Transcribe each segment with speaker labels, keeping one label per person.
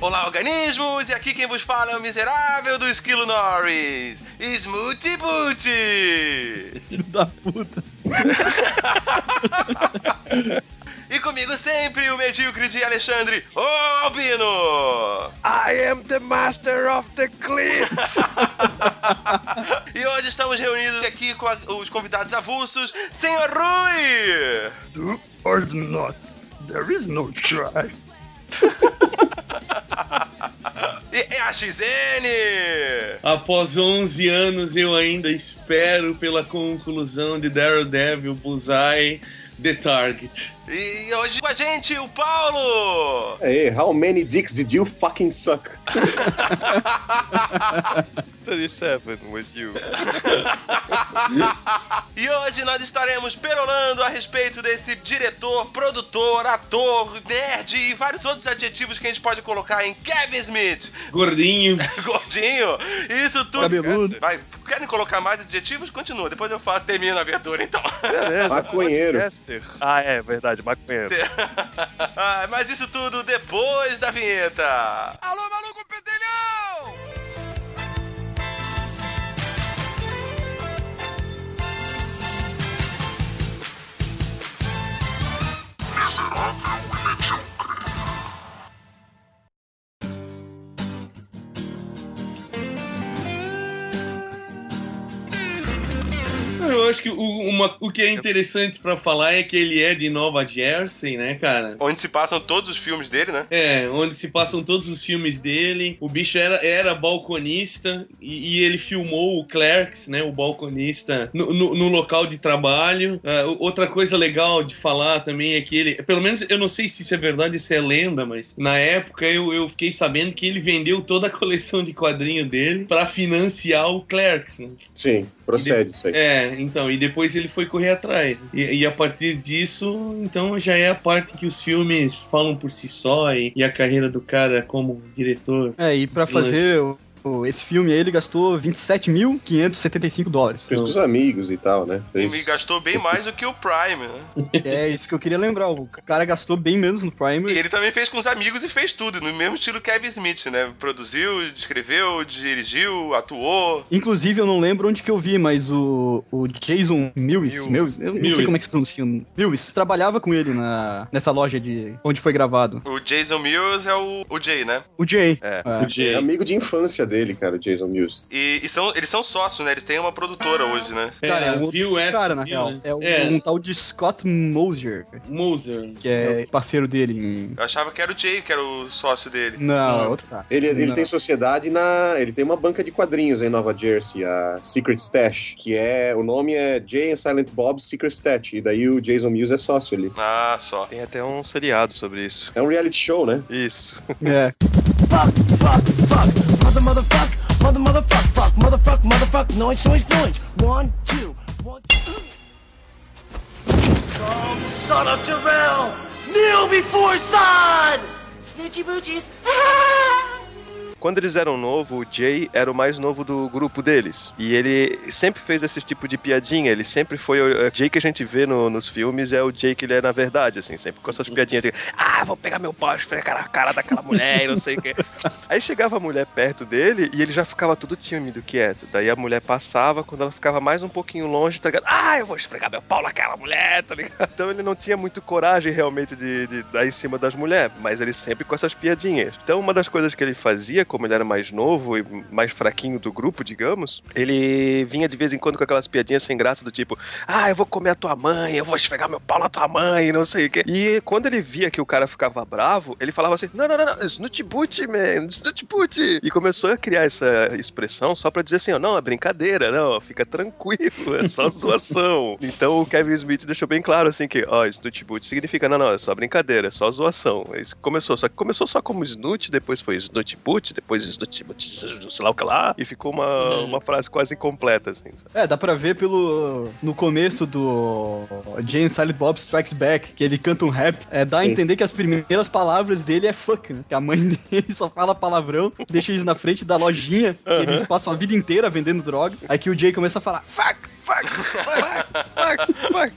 Speaker 1: Olá, organismos! E aqui quem vos fala é o miserável do Esquilo Norris, Smoothie!
Speaker 2: Filho da puta.
Speaker 1: E comigo sempre o medíocre de Alexandre, o Albino!
Speaker 3: I am the master of the cliff.
Speaker 1: E hoje estamos reunidos aqui com a- os convidados avulsos, Senhor Rui!
Speaker 2: Do or do not. There is no try.
Speaker 1: E, e a XN!
Speaker 4: Após 11 anos, eu ainda espero pela conclusão de Daredevil Bullseye The Target.
Speaker 1: E hoje com a gente, o Paulo!
Speaker 5: Hey, how many dicks did you fucking suck?
Speaker 3: 37 with you.
Speaker 1: E hoje nós estaremos perolando a respeito desse diretor, produtor, ator, nerd e vários outros adjetivos que a gente pode colocar em Kevin Smith.
Speaker 4: Gordinho.
Speaker 1: Gordinho, isso tudo.
Speaker 2: Cabeludo.
Speaker 1: Vai, querem colocar mais adjetivos? Continua, depois eu falo, termino a abertura então.
Speaker 3: Beleza.
Speaker 5: Maconheiro.
Speaker 3: Ah, é verdade, maconheiro.
Speaker 1: Ah, Mas isso tudo depois da vinheta. Alô, maluco pedelhão!
Speaker 4: Eu acho que o, uma- o que é interessante pra falar é que ele é de Nova Jersey, né, cara?
Speaker 1: Onde se passam todos os filmes dele, né?
Speaker 4: É, onde se passam todos os filmes dele. O bicho era, era balconista e, e ele filmou o Clerks, né? O balconista, no, no- no local de trabalho. O- outra coisa legal de falar também é que ele, pelo menos eu não sei se isso é verdade, isso é lenda, mas na época eu, eu fiquei sabendo que ele vendeu toda a coleção de quadrinho dele pra financiar o Clerks, né?
Speaker 5: Sim, procede isso aí.
Speaker 4: É, então, e depois ele foi correr atrás. E, e a partir disso, então já é a parte que os filmes falam por si só e, e a carreira do cara como diretor.
Speaker 2: É, e pra
Speaker 4: Deslanche.
Speaker 2: fazer esse filme aí, ele gastou 27.575 dólares.
Speaker 5: Fez com os amigos e tal, né?
Speaker 1: E
Speaker 5: Fez...
Speaker 1: me gastou bem mais do que o Prime, né?
Speaker 2: É isso que eu queria lembrar. O cara gastou bem menos no
Speaker 1: E
Speaker 2: Prime.
Speaker 1: ele também fez com os amigos e fez tudo, no mesmo estilo Kevin Smith, né? Produziu, escreveu, dirigiu, atuou.
Speaker 2: Inclusive, eu não lembro onde que eu vi, mas o, o Jason Mills,
Speaker 3: Mills.
Speaker 2: Mills, eu não
Speaker 4: Mills.
Speaker 2: sei como é que se pronuncia. Mills, trabalhava com ele na, nessa loja de onde foi gravado.
Speaker 1: O Jason Mills é o, o Jay, né?
Speaker 2: O Jay.
Speaker 3: É.
Speaker 4: O Jay.
Speaker 5: É amigo de infância dele, cara, o Jason Mills.
Speaker 1: E, e são, eles são sócios, né? Eles têm uma produtora hoje, né?
Speaker 4: É,
Speaker 2: Cara, é
Speaker 4: o West,
Speaker 2: cara, na real.
Speaker 4: né?
Speaker 2: É, o-
Speaker 4: É.
Speaker 2: um tal de Scott Moser,
Speaker 4: Moser.
Speaker 2: que é parceiro dele em...
Speaker 1: Eu achava que era o Jay, que era o sócio dele.
Speaker 2: Não,
Speaker 4: Não.
Speaker 2: é outro cara.
Speaker 5: Ele, ele
Speaker 2: Não.
Speaker 5: tem sociedade na. Ele tem uma banca de quadrinhos em Nova Jersey, a Secret Stash, que é. O nome é Jay and Silent Bob's Secret Stash. E daí o Jason Mills é sócio ali.
Speaker 1: Ah, só.
Speaker 3: Tem até um seriado sobre isso.
Speaker 5: É um reality show, né?
Speaker 3: Isso.
Speaker 2: É.
Speaker 6: Mother, motherfuck, mother, motherfuck, fuck, motherfuck, motherfuck, noise, noise, noise. One, two, one, two. Come, son of Jarrell! Kneel before son! Snoochie boochies.
Speaker 3: Quando eles eram novos, o Jay era o mais novo do grupo deles. E ele sempre fez esse tipo de piadinha. Ele sempre foi. O Jay que a gente vê no- nos filmes é o Jay que ele é na verdade, assim, sempre com essas piadinhas de ah, vou pegar meu pau, esfregar a cara daquela mulher e não sei o quê. Aí chegava a mulher perto dele e ele já ficava tudo tímido, quieto. Daí a mulher passava, quando ela ficava mais um pouquinho longe, tá ligado? Ah, eu vou esfregar meu pau naquela mulher, tá ligado? Então ele não tinha muito coragem realmente de, de dar em cima das mulheres, mas ele sempre com essas piadinhas. Então uma das coisas que ele fazia, como ele era mais novo e mais fraquinho do grupo, digamos, ele vinha de vez em quando com aquelas piadinhas sem graça do tipo, ah, eu vou comer a tua mãe, eu vou esfregar meu pau na tua mãe, não sei o quê. E quando ele via que o cara ficava bravo, ele falava assim, não, não, não, não, Snoot Boot, man, Snoot Boot. E começou a criar essa expressão só pra dizer assim, ó, não, é brincadeira, não, fica tranquilo, é só zoação. então o Kevin Smith deixou bem claro assim que, ó, Snoot Boot significa, não, não, é só brincadeira, é só zoação. Isso começou, só que começou só como Snoot, depois foi Snoot Boot, depois Snoot Boot, sei lá o que lá, e ficou uma, uma frase quase incompleta, assim. sabe?
Speaker 2: É, dá pra ver pelo. No começo do Jane Silent Bob Strikes Back, que ele canta um rap. É, dá a
Speaker 5: Sim.
Speaker 2: entender que as primeiras palavras dele é fuck, né? Que a mãe dele só fala palavrão, deixa eles na frente da lojinha, que eles passam a vida inteira vendendo droga. Aí que o Jay começa a falar fuck, fuck, fuck.
Speaker 3: Fuck, fuck.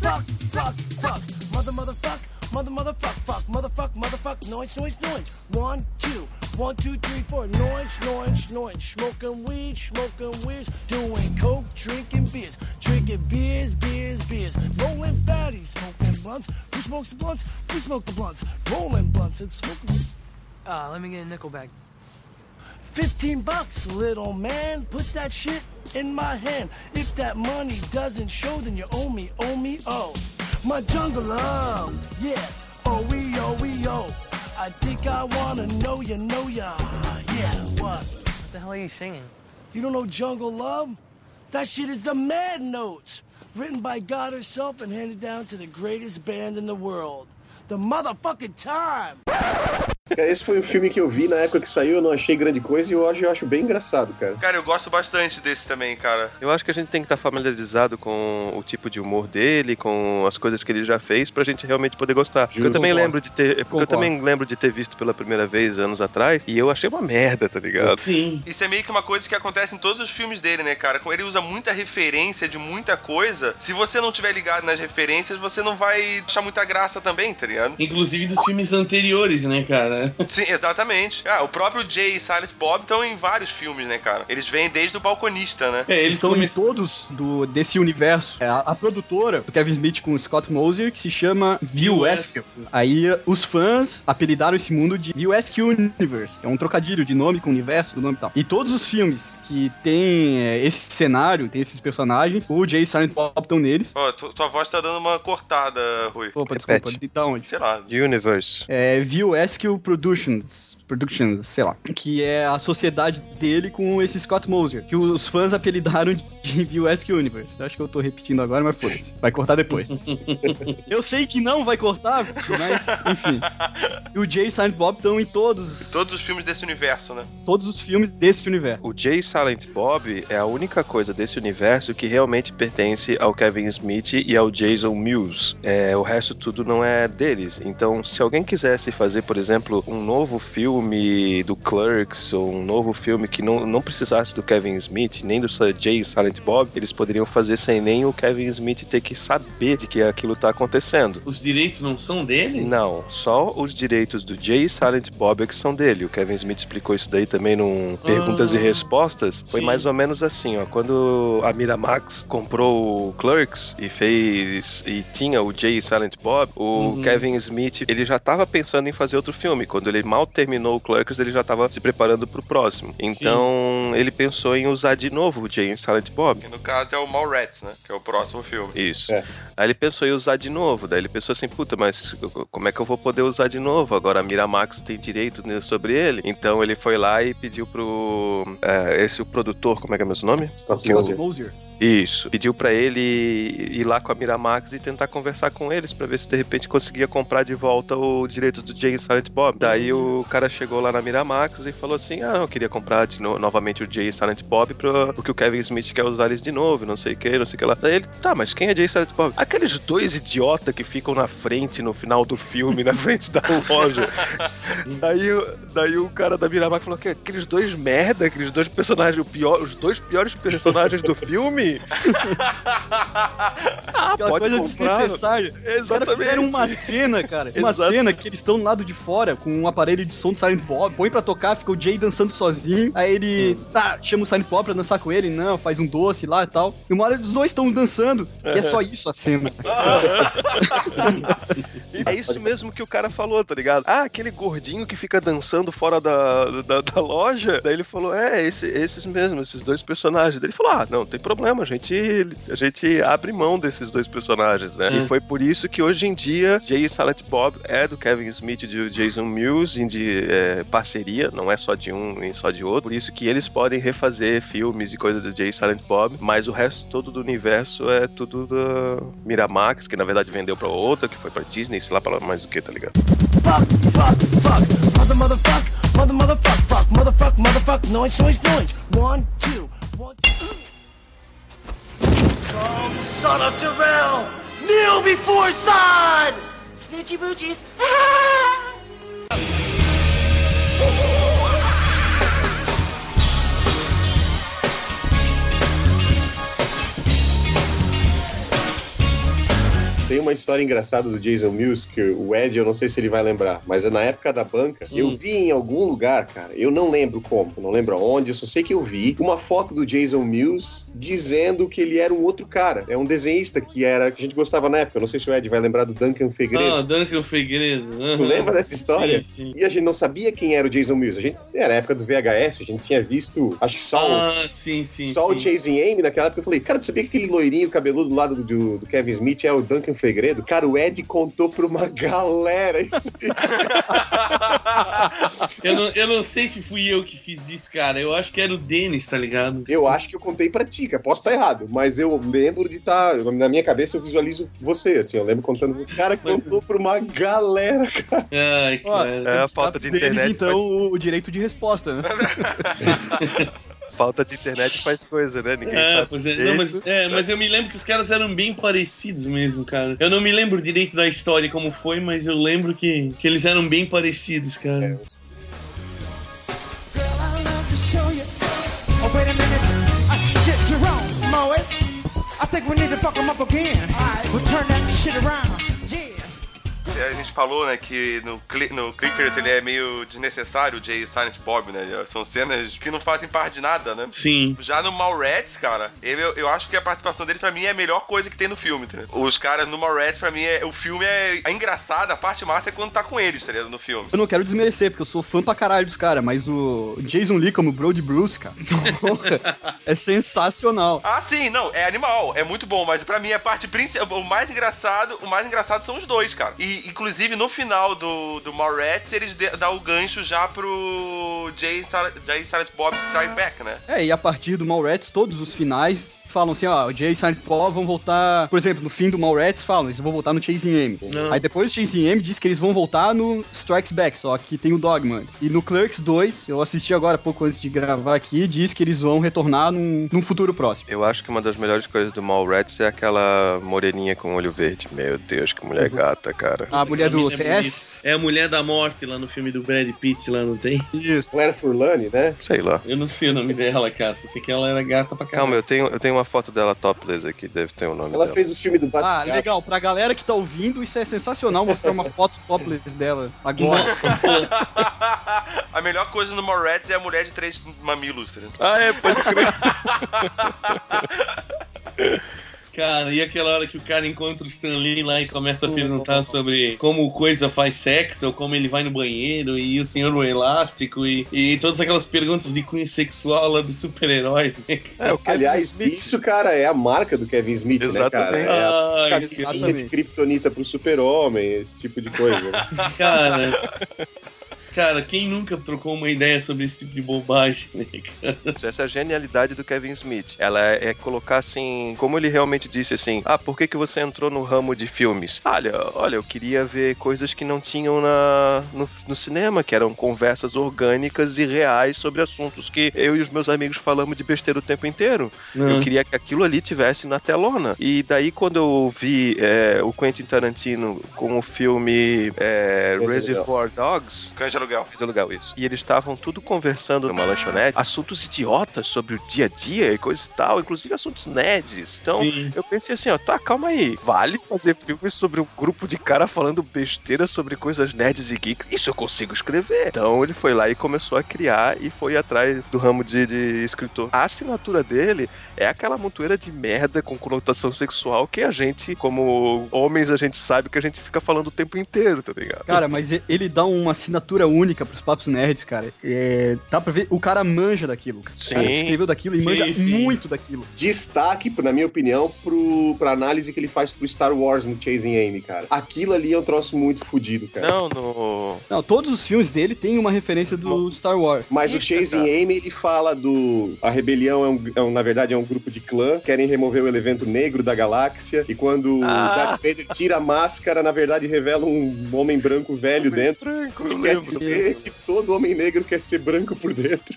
Speaker 6: Fuck, fuck, fuck. Mother, motherfuck. Mother, motherfuck, fuck, motherfuck, motherfuck, noise, noise, noise. One, two, one, two, three, four. Noise, noise, noise. Smoking weed, smoking weeds. Doing coke, drinking beers. Drinking beers, beers, beers. Rolling fatties, smoking blunts. Who smokes the blunts? We smoke the blunts. Rolling blunts and smoking.
Speaker 7: Uh, let me get a nickel bag.
Speaker 6: 15 bucks, little man. Put that shit in my hand. If that money doesn't show, then you owe me, owe me, oh. My jungle love, yeah. Oh, we, oh, we, oh. I think I wanna know ya, know ya. Yeah, what?
Speaker 7: What the hell are you singing?
Speaker 6: You don't know Jungle Love? That shit is the Mad Notes. Written by God herself and handed down to the greatest band in the world. The motherfucking time!
Speaker 5: Cara, esse foi o filme que eu vi na época que saiu, eu não achei grande coisa e hoje eu acho bem engraçado, cara.
Speaker 1: Cara, eu gosto bastante desse também, cara.
Speaker 3: Eu acho que a gente tem que estar familiarizado com o tipo de humor dele, com as coisas que ele já fez, pra gente realmente poder gostar. Porque eu
Speaker 5: Justo.
Speaker 3: também lembro de ter. Porque eu
Speaker 2: Concordo.
Speaker 3: também lembro de ter visto pela primeira vez anos atrás, e eu achei uma merda, tá ligado?
Speaker 4: Sim.
Speaker 1: Isso é meio que uma coisa que acontece em todos os filmes dele, né, cara? Ele usa muita referência de muita coisa. Se você não tiver ligado nas referências, você não vai achar muita graça também, tá ligado?
Speaker 4: Inclusive dos filmes anteriores, né, cara?
Speaker 1: Sim, exatamente. Ah, o próprio Jay e Silent Bob estão em vários filmes, né, cara? Eles vêm desde o balconista, né?
Speaker 4: É, eles
Speaker 2: São em todos do, desse universo. É a, a produtora do Kevin Smith com o Scott Moser, que se chama View Askew. Aí os fãs apelidaram esse mundo de View Askew Universe. É um trocadilho de nome com universo, do nome e tal. E todos os filmes que tem é, esse cenário, tem esses personagens, o Jay e Silent Bob estão neles.
Speaker 1: Ó, tu- tua voz tá dando uma cortada, Rui.
Speaker 2: Opa,
Speaker 3: Repete.
Speaker 2: desculpa, de onde?
Speaker 1: Sei lá.
Speaker 3: Universe.
Speaker 2: É View Askew Productions. Productions, sei lá. Que é a sociedade dele com esse Scott Moser. Que os fãs apelidaram de View Askew Universe. Eu acho que eu tô repetindo agora, mas foda-se. Vai cortar depois. eu sei que não vai cortar, mas enfim. E o Jay e Silent Bob estão em todos,
Speaker 1: Todos os filmes desse universo, né?
Speaker 2: todos os filmes desse universo.
Speaker 3: O Jay Silent Bob é a única coisa desse universo que realmente pertence ao Kevin Smith e ao Jason Mewes. É, o resto tudo não é deles. Então, se alguém quisesse fazer, por exemplo, um novo filme do Clerks ou um novo filme que não, não precisasse do Kevin Smith, nem do Jay Silent Bob, eles poderiam fazer sem nem o Kevin Smith ter que saber de que aquilo tá acontecendo.
Speaker 4: Os direitos não são dele?
Speaker 3: Não, só os direitos do Jay Silent Bob é que são dele. O Kevin Smith explicou isso daí também num Perguntas
Speaker 4: Ah,
Speaker 3: e Respostas. Foi
Speaker 4: sim.
Speaker 3: mais ou menos assim, ó. Quando a Miramax comprou o Clerks e fez e tinha o Jay Silent Bob, o
Speaker 4: Uhum.
Speaker 3: Kevin Smith, ele já tava pensando em fazer outro filme. Quando ele mal terminou o Clerks, ele já tava se preparando pro próximo. Então, ele pensou em usar de novo o Jay Silent Bob.
Speaker 1: Que no caso é o Mallrats, né? Que é o próximo filme.
Speaker 3: Isso.
Speaker 5: É.
Speaker 3: Aí ele pensou em usar de novo. Daí ele pensou assim, puta, mas como é que eu vou poder usar de novo? Agora a Miramax tem direito sobre ele. Então ele foi lá e pediu pro. é, esse o produtor, como é que é o mesmo nome?
Speaker 5: Moser.
Speaker 2: Moser.
Speaker 3: Isso. Pediu pra ele ir lá com a Miramax e tentar conversar com eles pra ver se de repente conseguia comprar de volta o direito do Jay Silent Bob. Daí o cara chegou lá na Miramax e falou assim: Ah, eu queria comprar no- novamente o Jay Silent Bob pra- porque o Kevin Smith quer usar eles de novo, não sei o que, não sei o que lá. Daí ele, tá, mas quem é Jay Silent Bob? Aqueles dois idiotas que ficam na frente no final do filme, na frente da loja. daí, daí o cara da Miramax falou que aqueles dois merda, aqueles dois personagens, pior, os dois piores personagens do filme. Ah,
Speaker 2: Aquela coisa
Speaker 3: comprar.
Speaker 2: desnecessária. Caras fizeram uma cena, cara. Uma
Speaker 3: Exato.
Speaker 2: cena que eles estão do lado de fora com um aparelho de som do Silent Bob. Põe pra tocar, fica o Jay dançando sozinho. Aí ele, tá, chama o Silent Bob pra dançar com ele. Não, faz um doce lá e tal. E uma hora os dois estão dançando. E é só isso a cena.
Speaker 3: E é isso mesmo que o cara falou, tá ligado? Ah, aquele gordinho que fica dançando fora da, da, da loja. Daí ele falou: É, esse- esses mesmo, esses dois personagens. Daí ele falou: Ah, não, tem problema, a gente, a gente abre mão desses dois personagens, né?
Speaker 4: É.
Speaker 3: E foi por isso que hoje em dia Jay e Silent Bob é do Kevin Smith e do Jason em de é, parceria, não é só de um nem só de outro. Por isso que eles podem refazer filmes e coisas do Jay e Silent Bob, mas o resto todo do universo é tudo da Miramax, que na verdade vendeu pra outra, que foi pra Disney, sei lá pra mais o que, tá ligado?
Speaker 6: Fuck, fuck, fuck. Mother, motherfuck, mother, motherfuck, fuck, motherfuck, motherfuck, noise, noise, noise. One, two, one, two. Come, son of Terrell! Kneel before son! Snitchy boochies.
Speaker 5: Tem uma história engraçada do Jason Mills, que o Ed, eu não sei se ele vai lembrar, mas é na época da banca, eu
Speaker 4: Hum.
Speaker 5: vi em algum lugar, cara, eu não lembro como, não lembro aonde, eu só sei que eu vi uma foto do Jason Mills dizendo que ele era um outro cara. É um desenhista que era, que a gente gostava na época, eu não sei se o Ed vai lembrar do Duncan Fegredo.
Speaker 4: Ah, Duncan Fegredo.
Speaker 5: Tu lembra dessa história?
Speaker 4: Sim, sim.
Speaker 5: E a gente não sabia quem era o Jason Mills. A gente era a época do VHS, a gente tinha visto, acho que só, o-
Speaker 4: Ah, sim, sim.
Speaker 5: só o
Speaker 4: sim.
Speaker 5: Chasing Amy naquela época. Eu falei, cara, tu sabia que aquele loirinho cabeludo do lado do, do Kevin Smith é o Duncan Fegredo? Cara, o Ed contou pra uma galera isso.
Speaker 4: Eu não, eu não sei se fui eu que fiz isso, cara. Eu acho que era o Dennis, tá ligado?
Speaker 5: Eu acho que eu contei pra ti, cara. Posso estar errado, mas eu lembro de estar. na minha cabeça eu visualizo você, assim. Eu lembro contando. O cara
Speaker 4: Mas-
Speaker 5: contou pra uma galera, cara.
Speaker 4: Ai,
Speaker 2: Ó,
Speaker 4: cara.
Speaker 3: É a falta de
Speaker 2: Deles,
Speaker 3: internet.
Speaker 2: então,
Speaker 3: faz-
Speaker 2: o direito de resposta, né?
Speaker 3: Falta de internet faz coisa, né? Ninguém
Speaker 4: É,
Speaker 3: sabe.
Speaker 4: pois é, não, mas, é, mas eu me lembro que os caras eram bem parecidos mesmo, cara. Eu não me lembro direito da história como foi, mas eu lembro que, que eles eram bem parecidos, cara.
Speaker 6: Girl, I love to show you. Wait a minute. J- Jerome, Morris. I think we need to fuck 'em up again. All right, we'll turn that shit around.
Speaker 1: A gente falou, né, que no, Cli- no Clickers ele é meio desnecessário, o Jay e Silent Bob, né? São cenas que não fazem parte de nada, né?
Speaker 4: Sim.
Speaker 1: Já no Mallrats, cara, ele, eu, eu acho que a participação dele, pra mim, é a melhor coisa que tem no filme, tá ligado? Os caras no Mallrats, pra mim, é, o filme é, é engraçado, a parte massa é quando tá com eles, tá ligado? No filme.
Speaker 2: Eu não quero desmerecer, porque eu sou fã pra caralho dos caras, mas o Jason Lee como Brody Bruce, cara, é sensacional.
Speaker 1: Ah, sim, não, é animal, é muito bom, mas pra mim a parte principal, o mais engraçado, o mais engraçado são os dois, cara. E inclusive no final do, do Mallrats, eles dão o gancho já pro Jay, e Sil- Jay Silent Bob Strike Back, né?
Speaker 2: É, e a partir do Mallrats, todos os finais falam assim, ó, o Jay e Silent Bob vão voltar... Por exemplo, no fim do Mallrats falam, eles vão voltar no Chasing.
Speaker 4: Não.
Speaker 2: Aí depois o Chasing Amy diz que eles vão voltar no Strikes Back, só que tem o Dogma antes. E no Clerks 2, eu assisti agora pouco antes de gravar aqui, diz que eles vão retornar num, num futuro próximo.
Speaker 3: Eu acho que uma das melhores coisas do Mallrats é aquela moreninha com olho verde. Meu Deus, que mulher gata, cara.
Speaker 2: A mulher do
Speaker 4: é
Speaker 2: TS?
Speaker 4: É a mulher da morte lá no filme do Brad Pitt, lá não tem?
Speaker 2: Isso.
Speaker 5: Claire Furlani, né?
Speaker 3: Sei lá.
Speaker 4: Eu não sei o nome dela, cara. Só sei que ela era gata pra
Speaker 3: Calma,
Speaker 4: caralho.
Speaker 3: eu tenho, eu tenho uma foto dela topless aqui, deve ter o nome
Speaker 5: Ela
Speaker 3: dela.
Speaker 5: fez o filme do
Speaker 2: Ah,
Speaker 5: Basquiat.
Speaker 2: legal. Pra galera que tá ouvindo, isso é sensacional mostrar uma foto topless dela agora.
Speaker 1: a melhor coisa no Mallrats é a mulher de três mamilos, tá ligado?
Speaker 3: Ah, é, pode crer.
Speaker 4: Cara, e aquela hora que o cara encontra o Stan Lee lá e começa a perguntar sobre como o coisa faz sexo, ou como ele vai no banheiro, e o senhor o elástico, e, e todas aquelas perguntas de cunho sexual lá dos super-heróis, né? cara?
Speaker 3: É,
Speaker 5: Aliás,
Speaker 3: Smith.
Speaker 5: isso, cara, é a marca do Kevin Smith, né, cara?
Speaker 3: Exatamente.
Speaker 5: É a
Speaker 4: Ai,
Speaker 5: camisinha
Speaker 2: exatamente.
Speaker 5: de kryptonita pro super-homem, esse tipo de coisa. né?
Speaker 4: cara. Cara, quem nunca trocou uma ideia sobre esse tipo de bobagem, né, cara?
Speaker 3: Essa é a genialidade do Kevin Smith. Ela é colocar assim, como ele realmente disse assim: Ah, por que, que você entrou no ramo de filmes? Olha, olha, eu queria ver coisas que não tinham na, no, no cinema, que eram conversas orgânicas e reais sobre assuntos que eu e os meus amigos falamos de besteira o tempo inteiro. Eu queria que aquilo ali tivesse na telona. E daí, quando eu vi é, o Quentin Tarantino com o filme é,
Speaker 5: de
Speaker 3: Reservoir Dogs,
Speaker 1: Cães aluguel.
Speaker 3: Coisa legal isso. E eles estavam tudo conversando numa lanchonete, assuntos idiotas sobre o dia a dia e coisa e tal, inclusive assuntos nerds. Então,
Speaker 4: Sim.
Speaker 3: eu pensei assim, ó, tá, calma aí. Vale fazer filmes sobre um grupo de cara falando besteira sobre coisas nerds e geeks? Isso eu consigo escrever. Então ele foi lá e começou a criar e foi atrás do ramo de, de escritor. A assinatura dele é aquela montoeira de merda com conotação sexual que a gente, como homens, a gente sabe que a gente fica falando o tempo inteiro, tá ligado?
Speaker 2: Cara, mas ele dá uma assinatura única pros papos nerds, cara. É, dá pra ver, o cara manja daquilo. cara. O cara
Speaker 3: Sim.
Speaker 2: escreveu daquilo e
Speaker 4: Sim,
Speaker 2: manja
Speaker 4: sim.
Speaker 2: muito daquilo.
Speaker 5: Destaque, na minha opinião, pro, pra análise que ele faz pro Star Wars no Chasing Amy, cara. Aquilo ali é um troço muito fodido, cara.
Speaker 3: Não, no.
Speaker 2: Não, todos os filmes dele têm uma referência do Star Wars.
Speaker 5: Mas o Chasing
Speaker 3: cara.
Speaker 5: Amy, ele fala do. A rebelião é, um, é um- na verdade, é um grupo de clã, querem remover o elemento negro da galáxia. E quando o
Speaker 3: Ah.
Speaker 5: Darth Vader tira a máscara, na verdade, revela um homem branco velho dentro.
Speaker 3: Tranquilo,
Speaker 5: Que quer dizer que todo homem negro quer ser branco por dentro.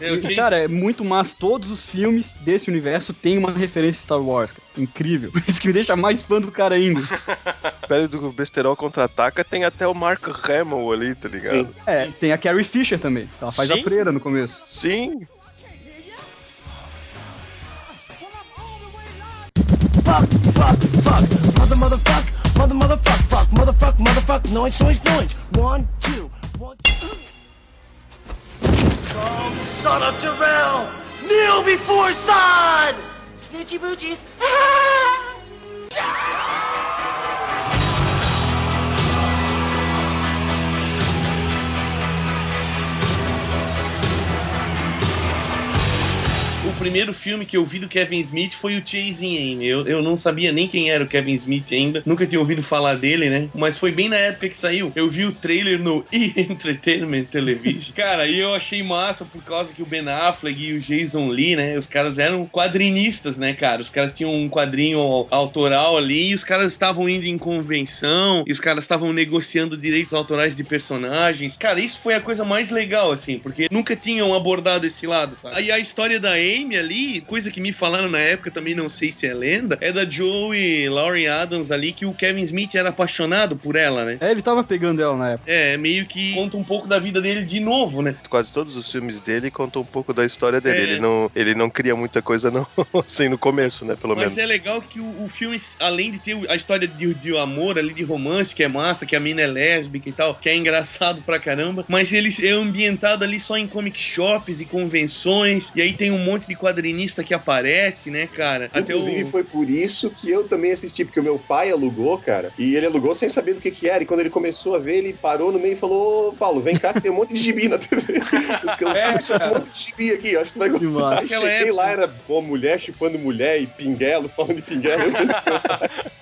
Speaker 4: Eu
Speaker 2: E,
Speaker 4: tinha-
Speaker 2: cara, é muito massa. Todos os filmes desse universo têm uma referência a Star Wars, cara. Incrível. Isso que me deixa mais fã do cara ainda.
Speaker 3: Pele do Besterol contra-ataca tem até o Mark Hamill ali, tá ligado?
Speaker 5: Sim.
Speaker 2: É, tem a Carrie Fisher também. Ela faz
Speaker 3: Sim.
Speaker 2: a freira no começo.
Speaker 3: Sim.
Speaker 6: Fuck, fuck, fuck. Mother, motherfuck, mother, motherfuck, fuck, motherfuck, motherfuck, noise, noise, noise. One, two, one. Oh, son of Jarrell! Kneel before son! Snitchy boochies.
Speaker 4: primeiro filme que eu vi do Kevin Smith foi o Chasing Amy. Eu, eu não sabia nem quem era o Kevin Smith ainda, nunca tinha ouvido falar dele, né? Mas foi bem na época que saiu. Eu vi o trailer no E! Entertainment Television. Cara, e eu achei massa por causa que o Ben Affleck e o Jason Lee, né? Os caras eram quadrinistas, né, cara? Os caras tinham um quadrinho autoral ali e os caras estavam indo em convenção e os caras estavam negociando direitos autorais de personagens. Cara, isso foi a coisa mais legal, assim, porque nunca tinham abordado esse lado, sabe? Aí a história da Amy ali, coisa que me falaram na época, também não sei se é lenda, é da Joey Laurie Adams ali, que o Kevin Smith era apaixonado por ela, né?
Speaker 2: É, ele tava pegando ela na época.
Speaker 4: É, meio que conta um pouco da vida dele de novo, né?
Speaker 3: Quase todos os filmes dele contam um pouco da história dele.
Speaker 4: É.
Speaker 3: Ele, não, ele não cria muita coisa, não, assim, no começo, né? Pelo
Speaker 4: Mas
Speaker 3: menos.
Speaker 4: é legal que o, o filme, além de ter a história de, de amor ali, de romance, que é massa, que a mina é lésbica e tal, que é engraçado pra caramba, mas ele é ambientado ali só em comic shops e convenções, e aí tem um monte de quadrinista que aparece, né, cara?
Speaker 5: Inclusive, foi por isso que eu também assisti, porque o meu pai alugou, cara, e ele alugou sem saber do que que era. E quando ele começou a ver, ele parou no meio e falou: "Ô, Paulo, vem cá que tem um monte de gibi na TV. Os que eu
Speaker 4: É,
Speaker 5: vi, tem um monte de gibi aqui, acho que tu vai
Speaker 2: Que
Speaker 5: gostar.
Speaker 4: Aquela
Speaker 5: cheguei
Speaker 4: época.
Speaker 5: lá, era pô, mulher chupando mulher e pinguelo, falando de pinguelo.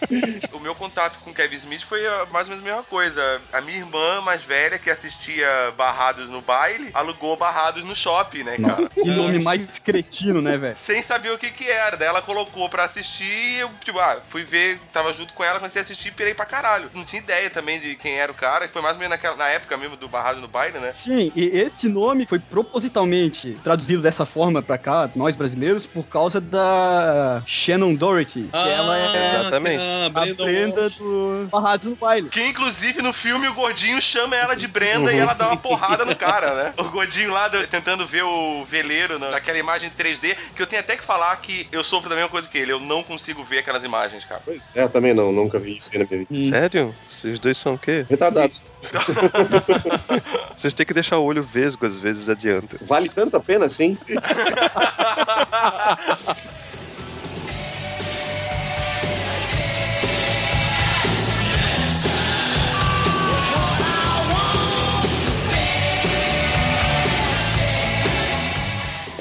Speaker 1: O meu contato com o Kevin Smith foi ah, mais ou menos a mesma coisa. A minha irmã mais velha, que assistia Barrados no baile, alugou Barrados no shopping, né, cara?
Speaker 2: Que nome mais cretino, né, velho?
Speaker 1: Sem saber o que que era. Daí ela colocou pra assistir e eu, tipo, ah, fui ver, tava junto com ela, comecei a assistir e pirei pra caralho. Não tinha ideia também de quem era o cara, que foi mais ou menos naquela, na época mesmo do Barrado no baile, né?
Speaker 2: Sim, e esse nome foi propositalmente traduzido dessa forma pra cá, nós brasileiros, por causa da Shannon Doherty. que ela é
Speaker 3: Exatamente.
Speaker 4: Ah,
Speaker 2: a
Speaker 4: Walsh.
Speaker 2: do Barrados no Baile.
Speaker 1: Que inclusive no filme o gordinho chama ela de Brenda e ela dá uma porrada no cara, né? O gordinho lá do- tentando ver o veleiro na- naquela imagem 3D, que eu tenho até que falar que eu sofro da mesma coisa que ele, eu não consigo ver aquelas imagens, cara.
Speaker 5: pois é, eu também não, nunca vi isso aí na minha vida.
Speaker 3: Sério? Vocês dois são o quê?
Speaker 5: Retardados.
Speaker 3: Vocês têm que deixar o olho vesgo, às vezes adianta.
Speaker 5: Vale tanto a pena assim?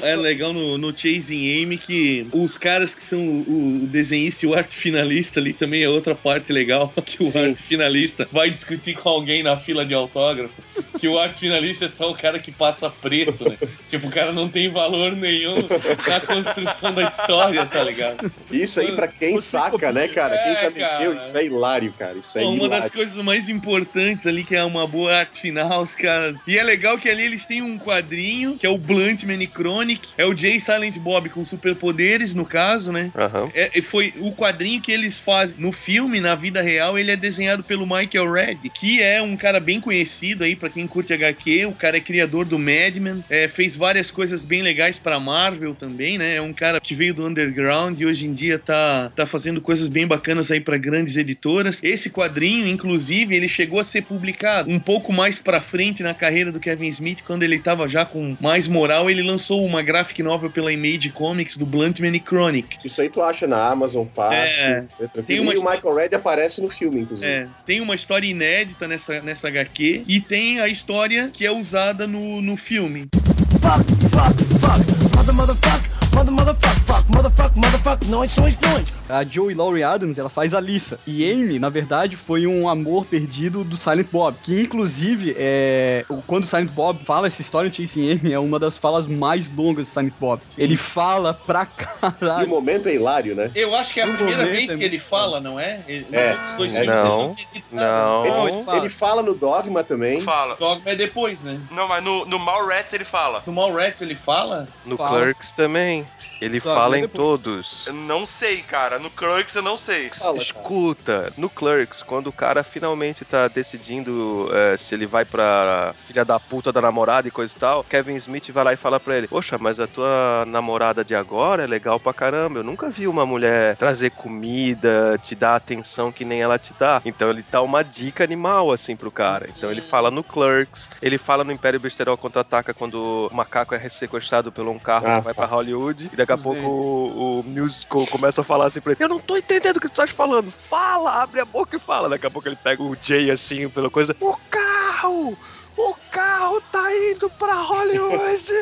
Speaker 4: É legal no, no Chasing Amy que os caras que são o, o desenhista e o arte finalista ali também é outra parte legal. Que o
Speaker 5: Sim.
Speaker 4: arte finalista vai discutir com alguém na fila de autógrafo. Que o arte finalista é só o cara que passa preto, né? Tipo, o cara não tem valor nenhum na construção da história, tá ligado?
Speaker 5: Isso aí, pra quem
Speaker 2: Você
Speaker 5: saca, né, cara? Quem
Speaker 4: É,
Speaker 5: já mexeu,
Speaker 4: cara.
Speaker 5: isso é hilário, cara. Isso é
Speaker 4: Pô, uma das
Speaker 5: hilário.
Speaker 4: coisas mais importantes ali, que é uma boa arte final, os caras. E é legal que ali eles têm um quadrinho, que é o Blunt Chronic. É o Jay Silent Bob com superpoderes, no caso, né?
Speaker 3: Aham.
Speaker 4: É, foi o quadrinho que eles fazem no filme, na vida real, ele é desenhado pelo Michael Red, que é um cara bem conhecido aí pra quem curte HQ. O cara é criador do Mad Men, é, fez várias coisas bem legais pra Marvel também, né? É um cara que veio do underground e hoje em dia tá, tá fazendo coisas bem bacanas aí pra grandes editoras. Esse quadrinho, inclusive, ele chegou a ser publicado um pouco mais pra frente na carreira do Kevin Smith, quando ele tava já com mais moral, ele lançou uma graphic novel pela Image Comics do Bluntman Chronic.
Speaker 5: Isso aí tu acha na Amazon fácil.
Speaker 4: É.
Speaker 5: é tranquilo.
Speaker 4: Tem uma
Speaker 5: E o Michael Red aparece no filme, inclusive.
Speaker 4: É, tem uma história inédita nessa, nessa HQ e tem a história que é usada no, no filme.
Speaker 6: Fuck, fuck, fuck. Mother, motherfuck, mother, motherfuck, fuck, motherfuck, motherfuck, noise, noise, noise.
Speaker 2: A Joey Laurie Adams, ela faz a Lisa. E Amy, na verdade, foi um amor perdido do Silent Bob. Que, inclusive, é... quando o Silent Bob fala essa história, o Chasing Amy é uma das falas mais longas do Silent Bob. Ele fala pra
Speaker 5: E o
Speaker 2: caralho.
Speaker 5: momento é hilário, né?
Speaker 4: Eu acho que é a
Speaker 2: No
Speaker 4: primeira vez
Speaker 2: é
Speaker 4: que ele fala, não é? Ele,
Speaker 5: É,
Speaker 4: dois
Speaker 5: é,
Speaker 3: não,
Speaker 4: ele não.
Speaker 5: Ele,
Speaker 2: ele fala.
Speaker 5: ele fala no Dogma também.
Speaker 1: Fala.
Speaker 4: Dogma é depois, né?
Speaker 1: Não, mas no, no Mallrats ele fala.
Speaker 4: No Mallrats ele fala?
Speaker 3: No
Speaker 2: Fala.
Speaker 3: Clerks também. Yeah. Ele
Speaker 2: Tá,
Speaker 3: fala em
Speaker 2: depois.
Speaker 3: todos.
Speaker 1: Eu não sei, cara. No Clerks eu não sei.
Speaker 5: Fala.
Speaker 3: Escuta, no Clerks, quando o cara finalmente tá decidindo é, se ele vai pra filha da puta da namorada e coisa e tal, Kevin Smith vai lá e fala pra ele: Poxa, mas a tua namorada de agora é legal pra caramba. Eu nunca vi uma mulher trazer comida, te dar atenção que nem ela te dá. Então ele dá uma dica animal assim pro cara. Então ele fala no Clerks, ele fala no Império Besterol contra-ataca quando o macaco é sequestrado pelo um carro
Speaker 5: Ah,
Speaker 3: que vai
Speaker 5: tá.
Speaker 3: pra Hollywood. E daqui a
Speaker 2: Isso
Speaker 3: pouco o, o musical começa a falar assim pra ele: Eu não tô entendendo o que tu estás falando. Fala, abre a boca e fala. Daqui a pouco ele pega o Jay assim, pela coisa: O carro! O carro tá indo pra Hollywood!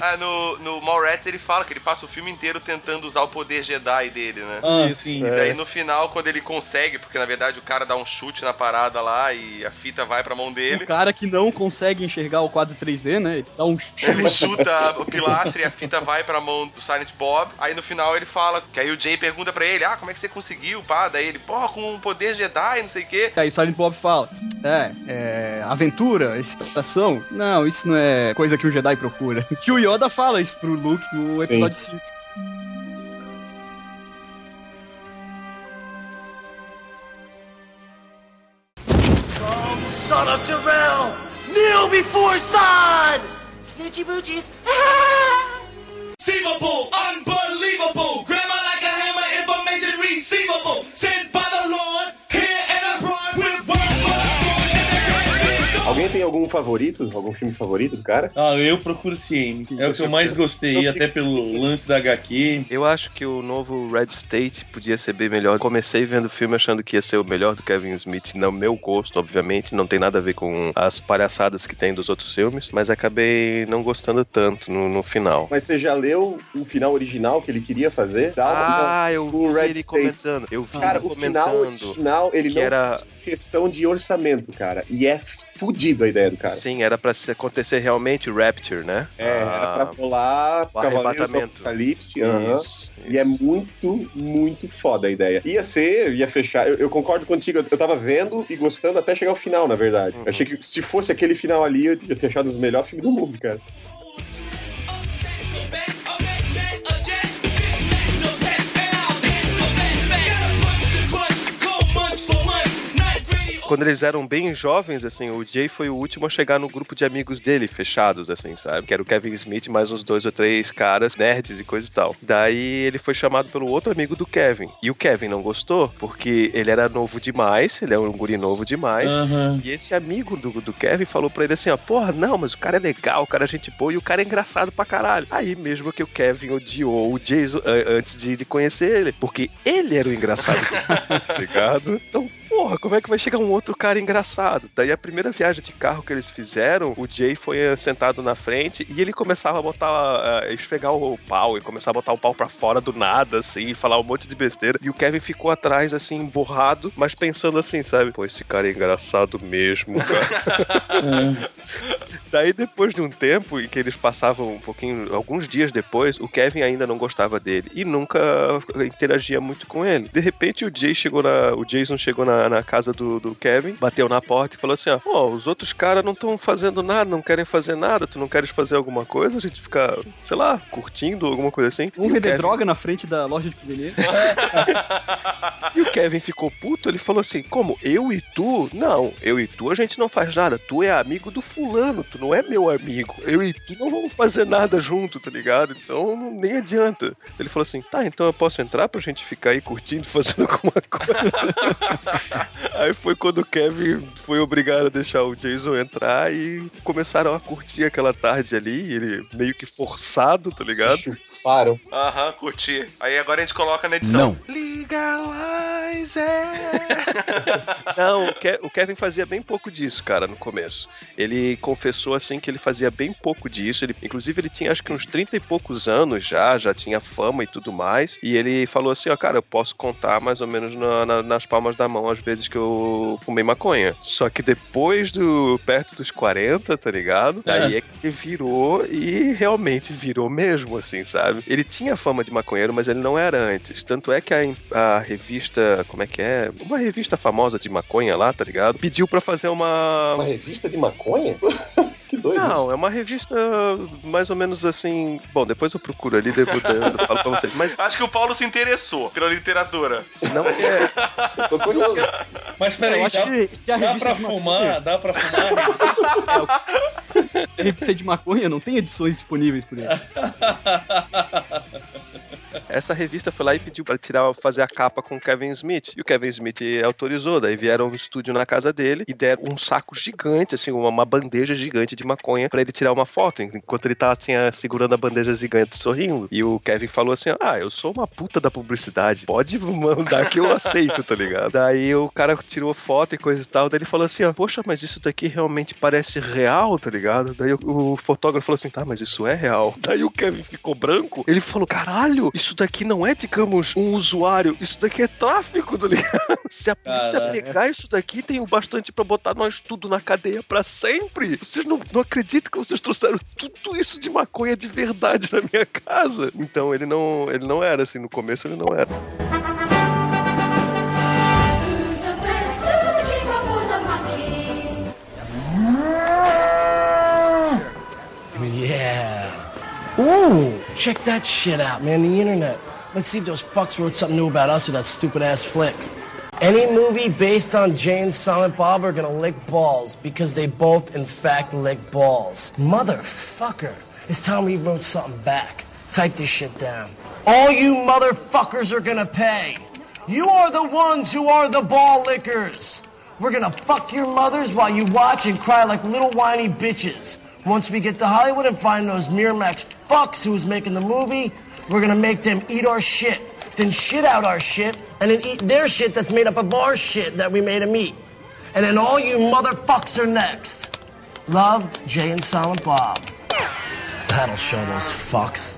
Speaker 1: Ah, no, no Mallrats ele fala que ele passa o filme inteiro tentando usar o poder Jedi dele, né?
Speaker 4: ah, sim.
Speaker 1: E daí no final, quando ele consegue, porque na verdade o cara dá um chute na parada lá e a fita vai pra mão
Speaker 2: O
Speaker 1: dele.
Speaker 2: cara que não consegue enxergar o quadro 3D, né? Ele dá um
Speaker 1: Ele
Speaker 2: chute.
Speaker 1: chuta o pilastre e a fita vai pra mão do Silent Bob. Aí no final ele fala, que aí o Jay pergunta pra ele, ah, como é que você conseguiu, pá? Daí ele, pô, com um poder Jedi, não sei o quê.
Speaker 2: Aí o Silent Bob fala: É, é. Aventura, excitação. Não, isso não é coisa que um Jedi procura. Que o Yoda fala isso pro Luke no episódio 5.
Speaker 6: Son of Terrell! Kneel before Sod! Snoochie boochies.
Speaker 8: Conceivable, unbelievable.
Speaker 5: Alguém tem algum favorito? Algum filme favorito do cara?
Speaker 4: Ah, eu procuro CM. É o que eu mais gostei, até pelo lance da HQ.
Speaker 3: Eu acho que o novo Red State podia ser bem melhor. Comecei vendo o filme achando que ia ser o melhor do Kevin Smith, no meu gosto, obviamente. Não tem nada a ver com as palhaçadas que tem dos outros filmes, mas acabei não gostando tanto no, no final.
Speaker 5: Mas você já leu o final original que ele queria fazer? Uma-
Speaker 3: Ah, eu
Speaker 5: o
Speaker 3: vi
Speaker 5: Red
Speaker 3: ele
Speaker 5: State.
Speaker 3: comentando. Eu vi
Speaker 5: Cara,
Speaker 3: ele
Speaker 5: o final
Speaker 3: comentando.
Speaker 5: original, ele
Speaker 3: que
Speaker 5: não
Speaker 3: era-
Speaker 5: questão de orçamento, cara. E é fudido a ideia do cara.
Speaker 3: Sim, era pra se acontecer realmente o Rapture, né?
Speaker 5: É, era
Speaker 3: Ah,
Speaker 5: pra rolar
Speaker 3: o
Speaker 5: Cavaleiros do. Apocalipse. aham.
Speaker 3: Isso,
Speaker 5: E é
Speaker 3: isso.
Speaker 5: muito, muito foda a ideia. Ia ser, ia fechar. Eu, eu concordo contigo, eu, eu tava vendo e gostando até chegar ao final, na verdade.
Speaker 3: Uhum.
Speaker 5: Achei que se fosse aquele final ali, eu ia ter achado os melhores filmes do mundo, cara.
Speaker 3: Quando eles eram bem jovens, assim, o Jay foi o último a chegar no grupo de amigos dele, fechados, assim, sabe? Que era o Kevin Smith, mais uns dois ou três caras, nerds e coisa e tal. Daí ele foi chamado pelo outro amigo do Kevin. E o Kevin não gostou, porque ele era novo demais, ele é um guri novo demais.
Speaker 4: Aham.
Speaker 3: E esse amigo do, do Kevin falou pra ele assim, ó, porra, não, mas o cara é legal, o cara é gente boa e o cara é engraçado pra caralho. Aí mesmo que o Kevin odiou o Jason eh, antes de, de conhecer ele, porque ele era o engraçado, tá ligado? Então, porra, como é que vai chegar um outro cara engraçado? Daí a primeira viagem de carro que eles fizeram, o Jay foi eh, sentado na frente e ele começava a botar, eh, esfregar o pau e começar a botar o pau pra fora do nada, assim, e falar um monte de besteira. E o Kevin ficou atrás, assim, borrado, mas pensando assim, sabe? Pô, esse cara é engraçado mesmo, cara. Daí, depois de um tempo em que eles passavam um pouquinho, alguns dias depois, o Kevin ainda não gostava dele e nunca interagia muito com ele. De repente, o Jay chegou na, o Jason chegou na, na casa do, do Kevin, bateu na porta e falou assim: ó, "Ó, os outros caras não estão fazendo nada, não querem fazer nada, tu não queres fazer alguma coisa? A gente fica, sei lá, curtindo, alguma coisa assim.
Speaker 2: Vamos
Speaker 3: o
Speaker 2: vender
Speaker 3: Kevin-
Speaker 2: droga na frente da loja de souvenir.
Speaker 3: E o Kevin ficou puto, ele falou assim: Como? Eu e tu? Não, eu e tu a gente não faz nada. Tu é amigo do fulano, tu não é meu amigo. Eu e tu não vamos fazer nada junto, tá ligado? Então não- nem adianta. Ele falou assim: Tá, então eu posso entrar pra gente ficar aí curtindo, fazendo alguma coisa. aí foi quando o Kevin foi obrigado a deixar o Jason entrar e começaram a curtir aquela tarde ali, ele meio que forçado, tá ligado?
Speaker 5: Param.
Speaker 1: Aham, curti. Aí agora a gente coloca na edição.
Speaker 2: Não.
Speaker 1: Legalize it.
Speaker 3: Não, o, Ke- o Kevin fazia bem pouco disso, cara, no começo. Ele confessou assim que ele fazia bem pouco disso. Ele, inclusive, ele tinha acho que uns 30 e poucos anos já, já tinha fama e tudo mais. E ele falou assim: ó, cara, eu posso contar mais ou menos na- na- nas palmas da mão as vezes que eu fumei maconha. Só que depois do. perto dos 40, tá ligado? Daí é que ele virou e realmente virou mesmo, assim, sabe? Ele tinha fama de maconheiro, mas ele não era antes. Tanto é que a, a revista. Como é que é? Uma revista famosa de maconha lá, tá ligado? Pediu pra fazer uma.
Speaker 5: Uma revista de maconha? Que doido.
Speaker 3: Não, é uma revista mais ou menos assim. Bom, depois eu procuro ali, depois eu falo pra vocês. Mas
Speaker 1: Acho que o Paulo se interessou pela literatura.
Speaker 3: não é.
Speaker 5: Tô curioso.
Speaker 4: Mas peraí,
Speaker 2: Eu acho
Speaker 4: dá,
Speaker 2: que se a
Speaker 4: dá
Speaker 2: revista
Speaker 4: pra
Speaker 2: de
Speaker 4: fumar?
Speaker 2: maconha-
Speaker 4: Dá pra fumar?
Speaker 2: Se a revista é de maconha, não tem edições disponíveis por aí.
Speaker 3: Essa revista foi lá e pediu pra tirar, fazer a capa com o Kevin Smith. E o Kevin Smith autorizou. Daí vieram no estúdio na casa dele e deram um saco gigante, assim, uma, uma bandeja gigante de maconha pra ele tirar uma foto. Enquanto ele tava assim, ah, segurando a bandeja gigante, sorrindo. E o Kevin falou assim: Ah, eu sou uma puta da publicidade. Pode mandar que eu aceito, tá ligado? Daí o cara tirou foto e coisa e tal. Daí ele falou assim: ó, Poxa, mas isso daqui realmente parece real, tá ligado? Daí o, o fotógrafo falou assim: Tá, mas isso é real. Daí o Kevin ficou branco. Ele falou: Caralho, isso daqui não é, digamos, um usuário. Isso daqui é tráfico, tá ligado? Se a polícia
Speaker 4: Caraca.
Speaker 3: pegar isso daqui, tem o bastante pra botar nós tudo na cadeia pra sempre. Vocês não, não acreditam que vocês trouxeram tudo isso de maconha de verdade na minha casa. Então ele não, ele não era assim. No começo ele não era.
Speaker 6: Ooh, check that shit out, man. The internet. Let's see if those fucks wrote something new about us or that stupid ass flick. Any movie based on and Silent Bob are gonna lick balls because they both, in fact, lick balls. Motherfucker. It's time we wrote something back. Type this shit down. All you motherfuckers are gonna pay. You are the ones who are the ball lickers. We're gonna fuck your mothers while you watch and cry like little whiny bitches. Once we get to Hollywood and find those Miramax fucks who's making the movie, we're gonna make them eat our shit, then shit out our shit, and then eat their shit that's made up of our shit that we made them eat. And then all you motherfucks are next. Love, Jay and Silent Bob. That'll show those fucks.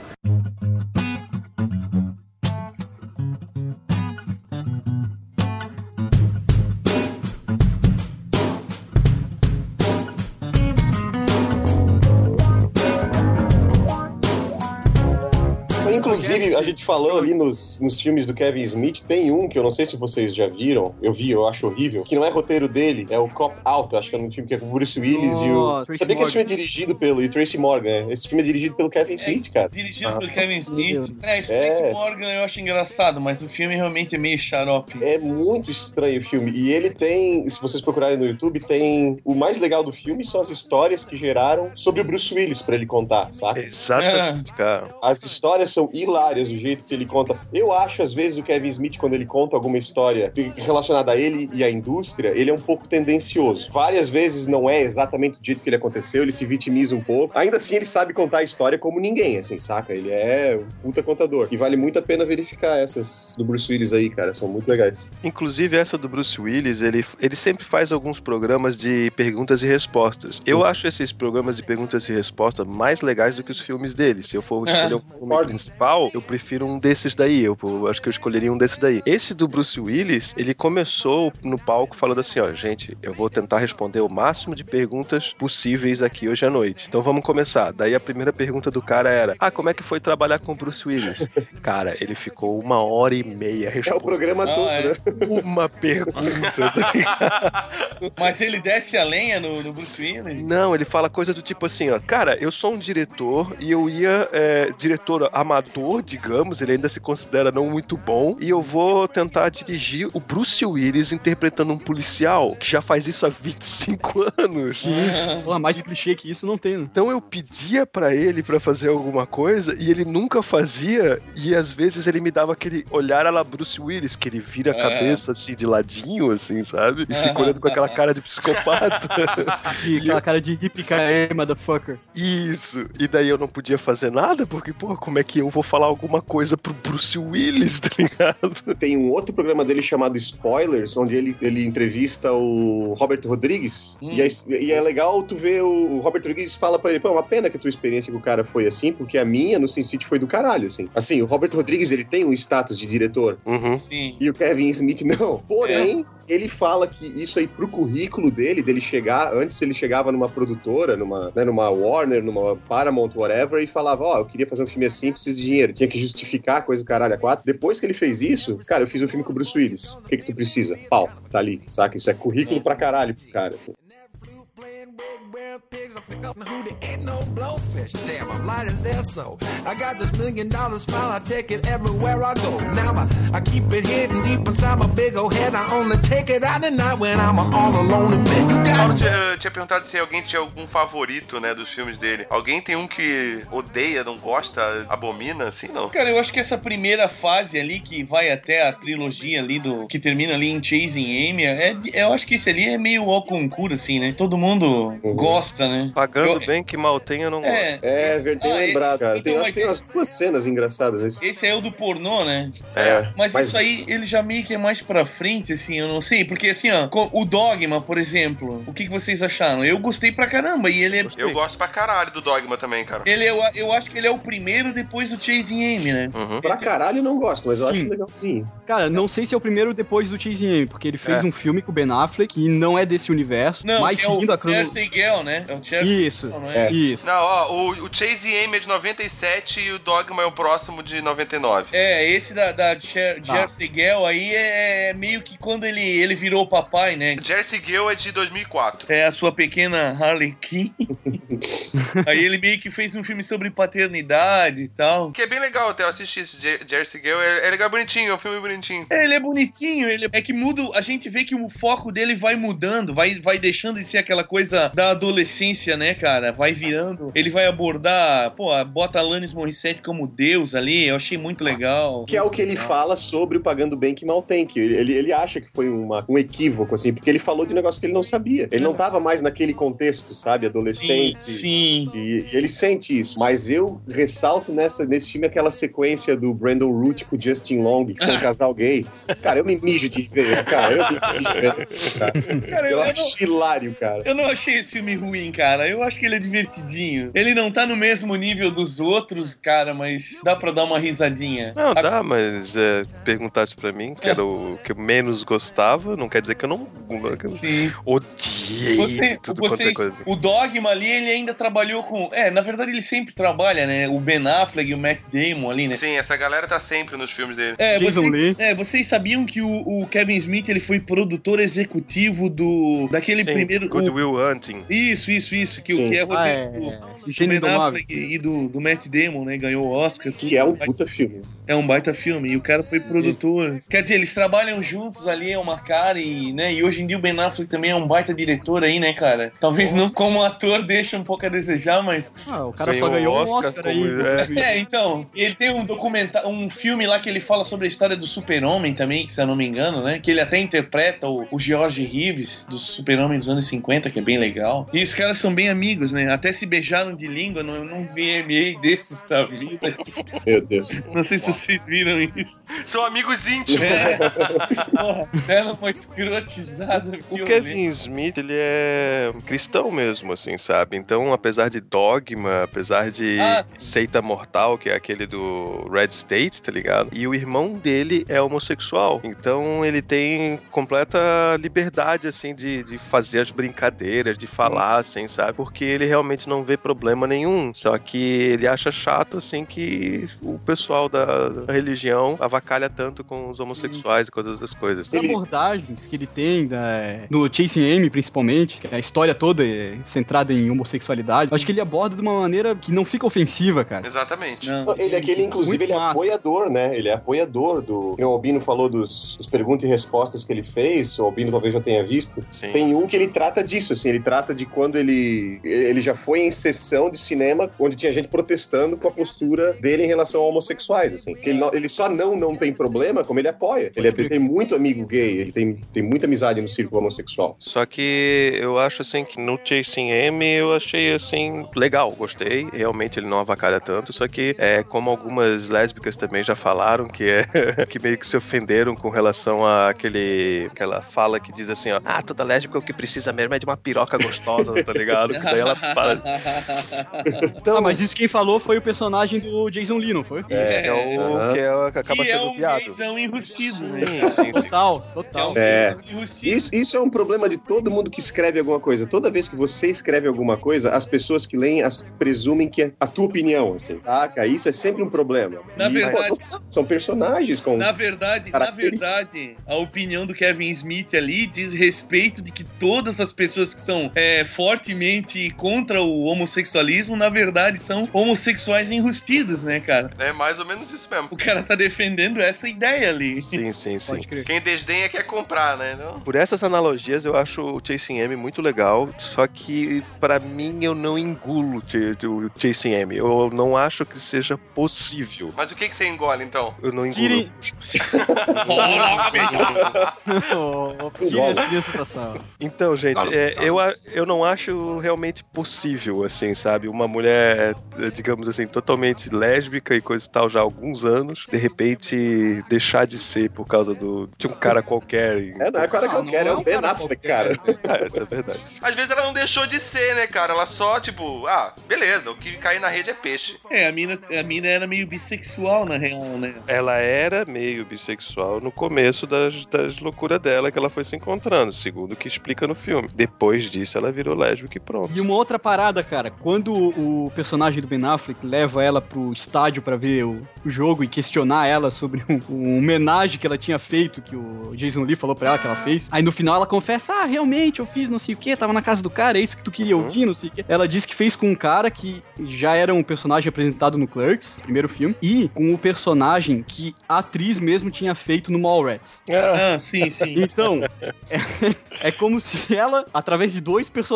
Speaker 5: Inclusive, a gente falou ali nos, nos filmes do Kevin Smith, tem um que eu não sei se vocês já viram, eu vi, eu acho horrível, que não é roteiro dele, é o Cop Out, acho que é um filme que é com o Bruce Willis e o...
Speaker 2: Tracy
Speaker 5: Sabia que esse
Speaker 2: Morgan.
Speaker 5: filme é dirigido pelo... e Tracy Morgan, né? Esse filme é dirigido pelo Kevin Smith, cara.
Speaker 4: Dirigido
Speaker 3: Ah.
Speaker 4: por Kevin Smith. É, esse
Speaker 5: É.
Speaker 4: Tracy Morgan eu acho engraçado, mas o filme realmente é meio xarope.
Speaker 5: É muito estranho o filme. E ele tem, se vocês procurarem no YouTube, tem. O mais legal do filme são as histórias que geraram sobre o Bruce Willis pra ele contar, saca?
Speaker 3: Exatamente, cara.
Speaker 5: As histórias são hilárias do jeito que ele conta. Eu acho, às vezes, o Kevin Smith, quando ele conta alguma história relacionada a ele e à indústria, ele é um pouco tendencioso. Várias vezes não é exatamente do jeito que ele aconteceu, ele se vitimiza um pouco. Ainda assim, ele sabe contar a história como ninguém, assim, saca? Ele é um puta contador. E vale muito a pena verificar essas do Bruce Willis aí, cara. São muito legais.
Speaker 3: Inclusive, essa do Bruce Willis, ele, ele sempre faz alguns programas de perguntas e respostas. Eu acho esses programas de perguntas e respostas mais legais do que os filmes dele. Se eu for escolher o filme
Speaker 5: concordo.
Speaker 3: principal, eu prefiro um desses daí. Eu, eu acho que eu escolheria um desses daí. Esse do Bruce Willis, ele começou no palco falando assim: ó, gente, eu vou tentar responder o máximo de perguntas possíveis aqui hoje à noite. Então vamos começar. Daí a primeira pergunta do cara era: Ah, como é que foi trabalhar com o Bruce Willis? cara, ele ficou uma hora e meia
Speaker 5: É o
Speaker 3: respondendo
Speaker 5: programa
Speaker 4: Ah,
Speaker 5: todo,
Speaker 4: é.
Speaker 5: né?
Speaker 3: uma pergunta. tá?
Speaker 4: Mas ele desce a lenha no, no Bruce Willis?
Speaker 3: Não, ele fala coisa do tipo assim, ó. Cara, eu sou um diretor e eu ia. é, diretor amador, digamos, ele ainda se considera não muito bom. E eu vou tentar dirigir o Bruce Willis interpretando um policial que já faz isso há 25 anos.
Speaker 2: Sim. Porra, mais clichê que isso não tem. né?
Speaker 3: Então eu pedia pra ele pra fazer alguma coisa e ele nunca fazia. E às vezes ele me dava aquele olhar a la Bruce Willis, que ele vira a
Speaker 4: É.
Speaker 3: cabeça assim de ladinho, assim, sabe? E fica olhando com aquela cara de psicopata.
Speaker 2: De aquela cara de yippee motherfucker.
Speaker 3: Isso. E daí eu não podia fazer nada, porque, pô, como é que eu vou falar alguma coisa pro Bruce Willis, tá ligado?
Speaker 5: Tem um outro programa dele chamado Spoilers, onde ele, ele entrevista o Robert Rodrigues.
Speaker 4: Hum.
Speaker 5: E, é, e é legal tu ver o, o Robert Rodrigues fala pra ele, pô, é uma pena que a tua experiência com o cara foi assim, porque a minha no Sin City foi do caralho, assim. Assim, o Robert Rodrigues, ele tem um status de diretor,
Speaker 3: Uhum.
Speaker 4: Sim.
Speaker 5: e o Kevin Smith não. Porém, ele fala que isso aí pro currículo dele, dele chegar, antes ele chegava numa produtora, numa, né, numa Warner, numa Paramount, whatever, e falava, ó, eu queria fazer um filme assim, preciso de dinheiro. Tinha que justificar a coisa do caralho a quatro. Depois que ele fez isso, cara, eu fiz um filme com o Bruce Willis. O que que tu precisa? Pau, tá ali, saca? Isso é currículo pra caralho cara, assim.
Speaker 6: Brown pigs
Speaker 9: who there ain't no blowfish. Damn, I'm light as air, so I got this million dollar smile. I take it everywhere I go. Now I, I keep it hidden deep inside my big old head. I only take it out at night when I'm all alone in bed.
Speaker 1: Paulo tinha, tinha perguntado se alguém tinha algum favorito, né, dos filmes dele. Alguém tem um que odeia, não gosta, abomina, assim, não?
Speaker 4: Cara, eu acho que essa primeira fase ali, que vai até a trilogia ali, do que termina ali em Chasing Amy, é, eu acho que esse ali é meio ao concurso, assim, né? Todo mundo gosta, né?
Speaker 3: Pagando
Speaker 4: Eu-
Speaker 3: bem que mal tem, eu não gosto.
Speaker 4: É,
Speaker 5: É,
Speaker 4: esse-
Speaker 5: verdade,
Speaker 4: ah,
Speaker 5: lembrado, cara. Tem,
Speaker 4: então,
Speaker 5: tem
Speaker 4: mas
Speaker 5: umas duas cenas engraçadas.
Speaker 4: Esse é o do pornô, né?
Speaker 5: É,
Speaker 4: Mas, isso aí, ele já meio que é mais pra frente, assim, eu não sei. Porque, assim, ó, o Dogma, por exemplo, o que, que vocês acharam? Eu gostei pra caramba. E ele é.
Speaker 1: Eu gosto pra caralho do Dogma também, cara.
Speaker 4: Ele é, o- eu acho que ele é o primeiro depois do Chasing Amy, né?
Speaker 3: Uhum.
Speaker 5: Pra caralho eu não gosto, mas eu
Speaker 2: Sim.
Speaker 5: acho legalzinho.
Speaker 2: Cara, não sei se é o primeiro depois do Chasing Amy, porque ele fez
Speaker 3: É.
Speaker 2: um filme com o Ben Affleck e não é desse universo,
Speaker 4: Não,
Speaker 2: mas
Speaker 4: é
Speaker 2: seguindo a
Speaker 4: o
Speaker 2: cronologia.
Speaker 4: Né? É o Jersey
Speaker 2: Isso,
Speaker 4: não é?
Speaker 2: isso.
Speaker 1: Não, ó, o, o Chase Amy é de 97 e o Dogma é o próximo de 99.
Speaker 4: É, esse da, da Jer-
Speaker 2: Tá.
Speaker 4: Jersey Girl aí é meio que quando ele, ele virou papai, né?
Speaker 1: Jersey Girl é de 2004.
Speaker 4: É a sua pequena Harley Quinn. aí ele meio que fez um filme sobre paternidade e tal.
Speaker 1: Que é bem legal até, eu assisti esse Jer- Jersey Girl, é, é legal, bonitinho, é um filme bonitinho.
Speaker 4: É, ele é bonitinho, ele é que muda, a gente vê que o foco dele vai mudando, vai, vai deixando de ser aquela coisa da adolescência, né, cara? Vai virando, ele vai abordar, pô, bota Alanis Morissette como Deus ali, eu achei muito legal.
Speaker 5: Que é o que ele fala sobre o Pagando Bem que Mal Tem, que ele, ele acha que foi uma- um equívoco, assim, porque ele falou de um negócio que ele não sabia. Ele não tava mais naquele contexto, sabe,
Speaker 4: Sim,
Speaker 5: adolescente.
Speaker 4: sim.
Speaker 5: E, e ele sente isso. Mas eu ressalto nessa, nesse filme aquela sequência do Brandon Root com o Justin Long, que são um casal gay. Cara, eu me mijo de ver, cara. Eu me mijo de ver, cara.
Speaker 4: Cara, eu,
Speaker 5: Eu
Speaker 4: eu
Speaker 5: acho
Speaker 4: não,
Speaker 5: hilário, cara.
Speaker 4: eu não achei esse filme ruim, cara. Eu acho que ele é divertidinho. Ele não tá no mesmo nível dos outros, cara, mas dá pra dar uma risadinha.
Speaker 3: Não,
Speaker 4: A-
Speaker 3: dá, mas é, perguntasse pra mim, que era o que eu menos gostava, não quer dizer que eu não. que eu
Speaker 4: Sim.
Speaker 3: Odiei
Speaker 4: Você,
Speaker 3: tudo quanto é
Speaker 4: vocês,
Speaker 3: coisa.
Speaker 4: o Dogma ali, ele ainda trabalhou com. É, na verdade, ele sempre trabalha, né? O Ben Affleck e o Matt Damon ali, né?
Speaker 1: Sim, essa galera tá sempre nos filmes dele.
Speaker 4: É vocês, é, vocês sabiam que o, o Kevin Smith ele foi produtor executivo do daquele
Speaker 3: Sim,
Speaker 4: primeiro.
Speaker 3: Good
Speaker 4: o-
Speaker 3: Will Hunting.
Speaker 4: Isso, isso, isso, que, o
Speaker 5: Sim.
Speaker 4: que é
Speaker 2: Ah,
Speaker 4: roteiro
Speaker 2: é,
Speaker 4: do,
Speaker 2: é.
Speaker 4: do Ben
Speaker 2: Indomável.
Speaker 4: Affleck e do, do Matt Damon, né? Ganhou o Oscar. tudo.
Speaker 5: Que é um puta filme.
Speaker 4: É um baita filme. E o cara foi produtor. Quer dizer, eles trabalham juntos ali, é uma cara e, né? E hoje em dia o Ben Affleck também é um baita diretor aí, né, cara? Talvez não como ator deixa um pouco a desejar, mas.
Speaker 2: Ah, o cara só
Speaker 3: o
Speaker 2: ganhou um
Speaker 3: Oscar
Speaker 2: Oscar aí.
Speaker 4: É, então, ele tem um documentário, um filme lá que ele fala sobre a história do Super-Homem também, se eu não me engano, né? Que ele até interpreta o, o George Reeves do Super-Homem dos anos 50, que é bem legal. E os caras são bem amigos, né? Até se beijaram de língua num, num VMA desses da vida.
Speaker 5: Meu Deus.
Speaker 4: Não sei se vocês viram isso.
Speaker 1: São amigos íntimos.
Speaker 4: É. Porra, Ela uma escrotizada.
Speaker 3: O. Kevin Smith, ele é cristão mesmo, assim, sabe? Então, apesar de Dogma, apesar de
Speaker 4: Ah.
Speaker 3: Seita Mortal, que é aquele do Red State, tá ligado? E o irmão dele é homossexual. Então, ele tem completa liberdade, assim, de, de fazer as brincadeiras, de falar, assim, sabe? Porque ele realmente não vê problema nenhum. Só que ele acha chato, assim, que o pessoal da religião avacalha tanto com os homossexuais e com todas as coisas.
Speaker 2: As abordagens que ele tem né, no Chasing Amy, principalmente, que a história toda é centrada em homossexualidade, acho que ele aborda de uma maneira que não fica ofensiva, cara.
Speaker 1: Exatamente.
Speaker 4: Não.
Speaker 5: Ele é aquele, inclusive, ele é
Speaker 2: massa.
Speaker 5: apoiador, né? Ele é apoiador do. que O Albino falou dos, dos perguntas e respostas que ele fez, o Albino talvez já tenha visto.
Speaker 3: Sim.
Speaker 5: Tem um que ele trata disso, assim, ele trata de quando ele. Ele já foi em sessão de cinema onde tinha gente protestando com a postura dele em relação a homossexuais, assim. Que ele, ele só não, não tem problema, como ele apoia. Ele, é- ele tem muito amigo gay, ele tem, tem muita amizade no círculo homossexual.
Speaker 3: Só que eu acho assim que no Chasing Amy eu achei assim legal, gostei. Realmente ele não avacalha tanto, só que é como algumas lésbicas também já falaram que é que meio que se ofenderam com relação a aquele aquela fala que diz assim, ó, ah, toda lésbica o que precisa mesmo é de uma piroca gostosa, tá ligado? Que daí ela fala,
Speaker 2: Ah, mas isso quem falou foi o personagem do Jason Lee, não foi?
Speaker 3: é, é o
Speaker 5: Aham.
Speaker 3: que, é, que acaba
Speaker 4: que é
Speaker 3: sendo
Speaker 4: um
Speaker 3: viado.
Speaker 4: gaysão enrustido, né?
Speaker 3: Sim.
Speaker 2: Total,
Speaker 4: É
Speaker 2: total.
Speaker 4: um
Speaker 5: É. Isso, isso é um problema de todo mundo que escreve alguma coisa. Toda vez que você escreve alguma coisa, as pessoas que leem as, presumem que é a tua opinião, assim, saca? Isso é sempre um problema.
Speaker 4: Na
Speaker 5: E,
Speaker 4: verdade-
Speaker 5: pô, são personagens com...
Speaker 4: Na verdade, na verdade, a opinião do Kevin Smith ali diz respeito de que todas as pessoas que são é, fortemente contra o homossexualismo, na verdade, são homossexuais enrustidos, né, cara?
Speaker 1: É mais ou menos isso mesmo.
Speaker 4: O cara tá defendendo essa ideia ali.
Speaker 3: Sim, sim, sim.
Speaker 2: Pode crer.
Speaker 1: Quem desdenha quer comprar, né? Não?
Speaker 3: Por essas analogias, eu acho o Chasing M muito legal, só que pra mim eu não engulo o- Chasing M. Eu não acho que seja possível.
Speaker 1: Mas o que, que você engole, então?
Speaker 3: Eu não engulo.
Speaker 2: Tire- Oh, Tire as crianças da sala.
Speaker 3: Então, gente, é, eu, eu não acho realmente possível, assim, sabe? Uma mulher, eh, digamos assim, totalmente lésbica e coisa e tal já há alguns anos, de repente deixar de ser por causa do, de um cara qualquer. em-
Speaker 5: É, não é o cara
Speaker 2: Não, não
Speaker 5: quero, é
Speaker 2: é
Speaker 5: o
Speaker 2: um
Speaker 5: Ben
Speaker 2: cara
Speaker 5: Affleck,
Speaker 2: qualquer.
Speaker 5: cara.
Speaker 3: Ah, isso é verdade.
Speaker 1: Às vezes ela não deixou de ser, né, cara? Ela só, tipo, ah, beleza, o que cair na rede é peixe.
Speaker 4: É, a mina, a mina era meio bissexual, na real, né?
Speaker 3: Ela era meio bissexual no começo das, das loucuras dela que ela foi se encontrando, segundo o que explica no filme. Depois disso, ela virou lésbica e pronto.
Speaker 2: E uma outra parada, cara, quando o personagem do Ben Affleck leva ela pro estádio pra ver o, o jogo e questionar ela sobre um, um homenagem que ela tinha feito, que o Jason Lee falou pra ela que ela fez. Aí no final ela confessa: Ah, realmente, eu fiz não sei o que, tava na casa do cara, é isso que tu queria ouvir, não sei o que. Ela disse que fez com um cara que já era um personagem apresentado no Clerks, primeiro filme, e com o personagem que a atriz mesmo tinha feito no Mallrats.
Speaker 4: Ah, sim, sim.
Speaker 2: Então, é, é como se ela, através de dois personagens,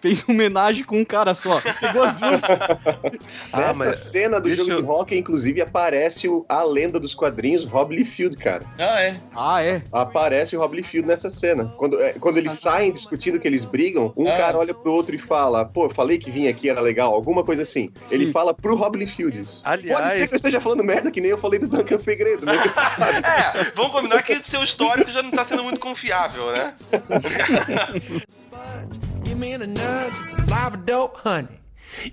Speaker 2: fez uma homenagem com um cara só. Pegou as duas.
Speaker 3: Ah,
Speaker 5: Nessa
Speaker 3: mas
Speaker 5: cena do
Speaker 3: deixa
Speaker 5: jogo
Speaker 3: eu-
Speaker 5: de hockey, inclusive, aparece o- a lenda dos quadrinhos, Rob Liefeld, cara.
Speaker 4: Ah, é.
Speaker 2: Ah, é.
Speaker 5: Aparece o Rob Liefeld nessa cena. Quando, é, quando eles saem discutindo que eles brigam, um
Speaker 4: Ah.
Speaker 5: cara olha pro outro e fala, pô, eu falei que vinha aqui, era legal, alguma coisa assim. Ele
Speaker 2: Sim.
Speaker 5: fala pro Rob Liefeld isso.
Speaker 3: Aliás-
Speaker 5: Pode ser que eu esteja falando merda que nem eu falei do Duncan Fegredo, né? Você sabe.
Speaker 1: É, vamos combinar que o seu histórico já não tá sendo muito confiável, né?
Speaker 9: Give me a nudge, it's a live dope honey.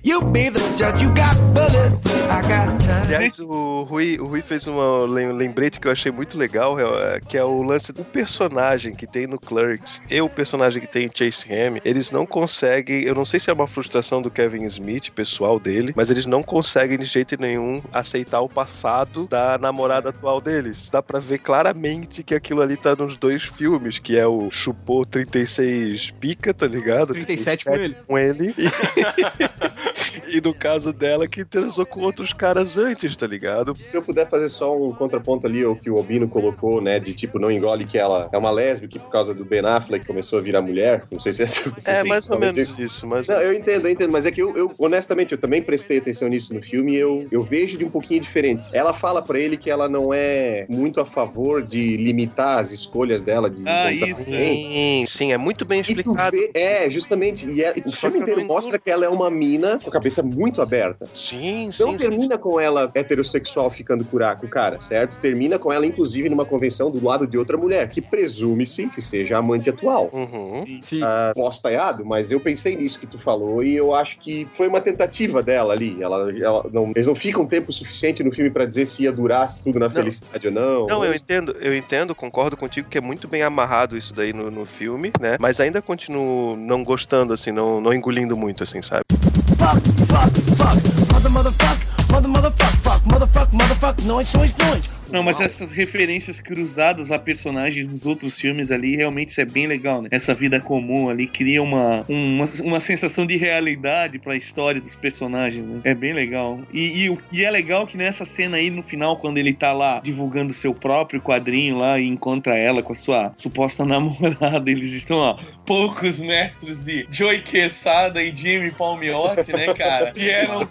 Speaker 9: You be the judge, you got bullets, I got time.
Speaker 3: Aliás, o Rui, o Rui fez uma lem- lembrete que eu achei muito legal, é, que é o lance do personagem que tem no Clerks e o personagem que tem em Chase Ham. Eles não conseguem, eu não sei se é uma frustração do Kevin Smith, pessoal dele, mas eles não conseguem de jeito nenhum aceitar o passado da namorada atual deles. Dá pra ver claramente que aquilo ali tá nos dois filmes, que é o Chupô 36 Pica, tá ligado?
Speaker 2: 37 com ele.
Speaker 3: com ele. E, e no caso dela, que transou com outros caras antes, tá ligado?
Speaker 5: Se eu puder fazer só um contraponto ali, o que o Albino colocou, né, de tipo, não engole que ela é uma lésbica por causa do Ben Affleck começou a virar mulher. Não sei se é assim.
Speaker 3: É mais ou menos isso, mas.
Speaker 5: Não, eu entendo, eu entendo, mas é que eu, eu, honestamente, eu também prestei atenção nisso no filme e eu, eu vejo de um pouquinho diferente. Ela fala pra ele que ela não é muito a favor de limitar as escolhas dela de
Speaker 4: Ah, isso.
Speaker 3: Sim, sim, é muito bem
Speaker 5: E tu
Speaker 3: explicado.
Speaker 5: vê, é, justamente, e, é- e o filme inteiro mostra que ela é uma mina com a cabeça muito aberta.
Speaker 3: Sim, sim.
Speaker 5: Não
Speaker 3: sim.
Speaker 5: termina com ela heterossexual ficando curar com o cara, certo? Termina com ela, inclusive, numa convenção do lado de outra mulher, que presume-se que seja a amante atual.
Speaker 3: Uhum.
Speaker 2: Sim.
Speaker 5: Ah, posso estar errado, mas eu pensei nisso que tu falou e eu acho que foi uma tentativa dela ali. Ela, ela não, eles não ficam tempo suficiente no filme pra dizer se ia durar tudo na felicidade ou não.
Speaker 3: Não, eu entendo, eu entendo, concordo contigo que é muito bem amarrado isso daí no, no filme, né? Mas ainda continuo não gostando, assim, não, não engolindo muito, assim, sabe?
Speaker 6: Fuck, fuck, fuck. Mother, motherfuck, mother, motherfuck, fuck, motherfuck, motherfuck, noise, noise, noise.
Speaker 4: Não, mas essas referências cruzadas a personagens dos outros filmes ali, realmente isso é bem legal, né? Essa vida comum ali cria uma, uma, uma sensação de realidade pra história dos personagens, né? É bem legal. E, e, e é legal que nessa cena aí, no final, quando ele tá lá divulgando seu próprio quadrinho lá e encontra ela com a sua suposta namorada, eles estão a poucos metros de Joey Quesada e Jimmy Palmiotti, né, cara? Que eram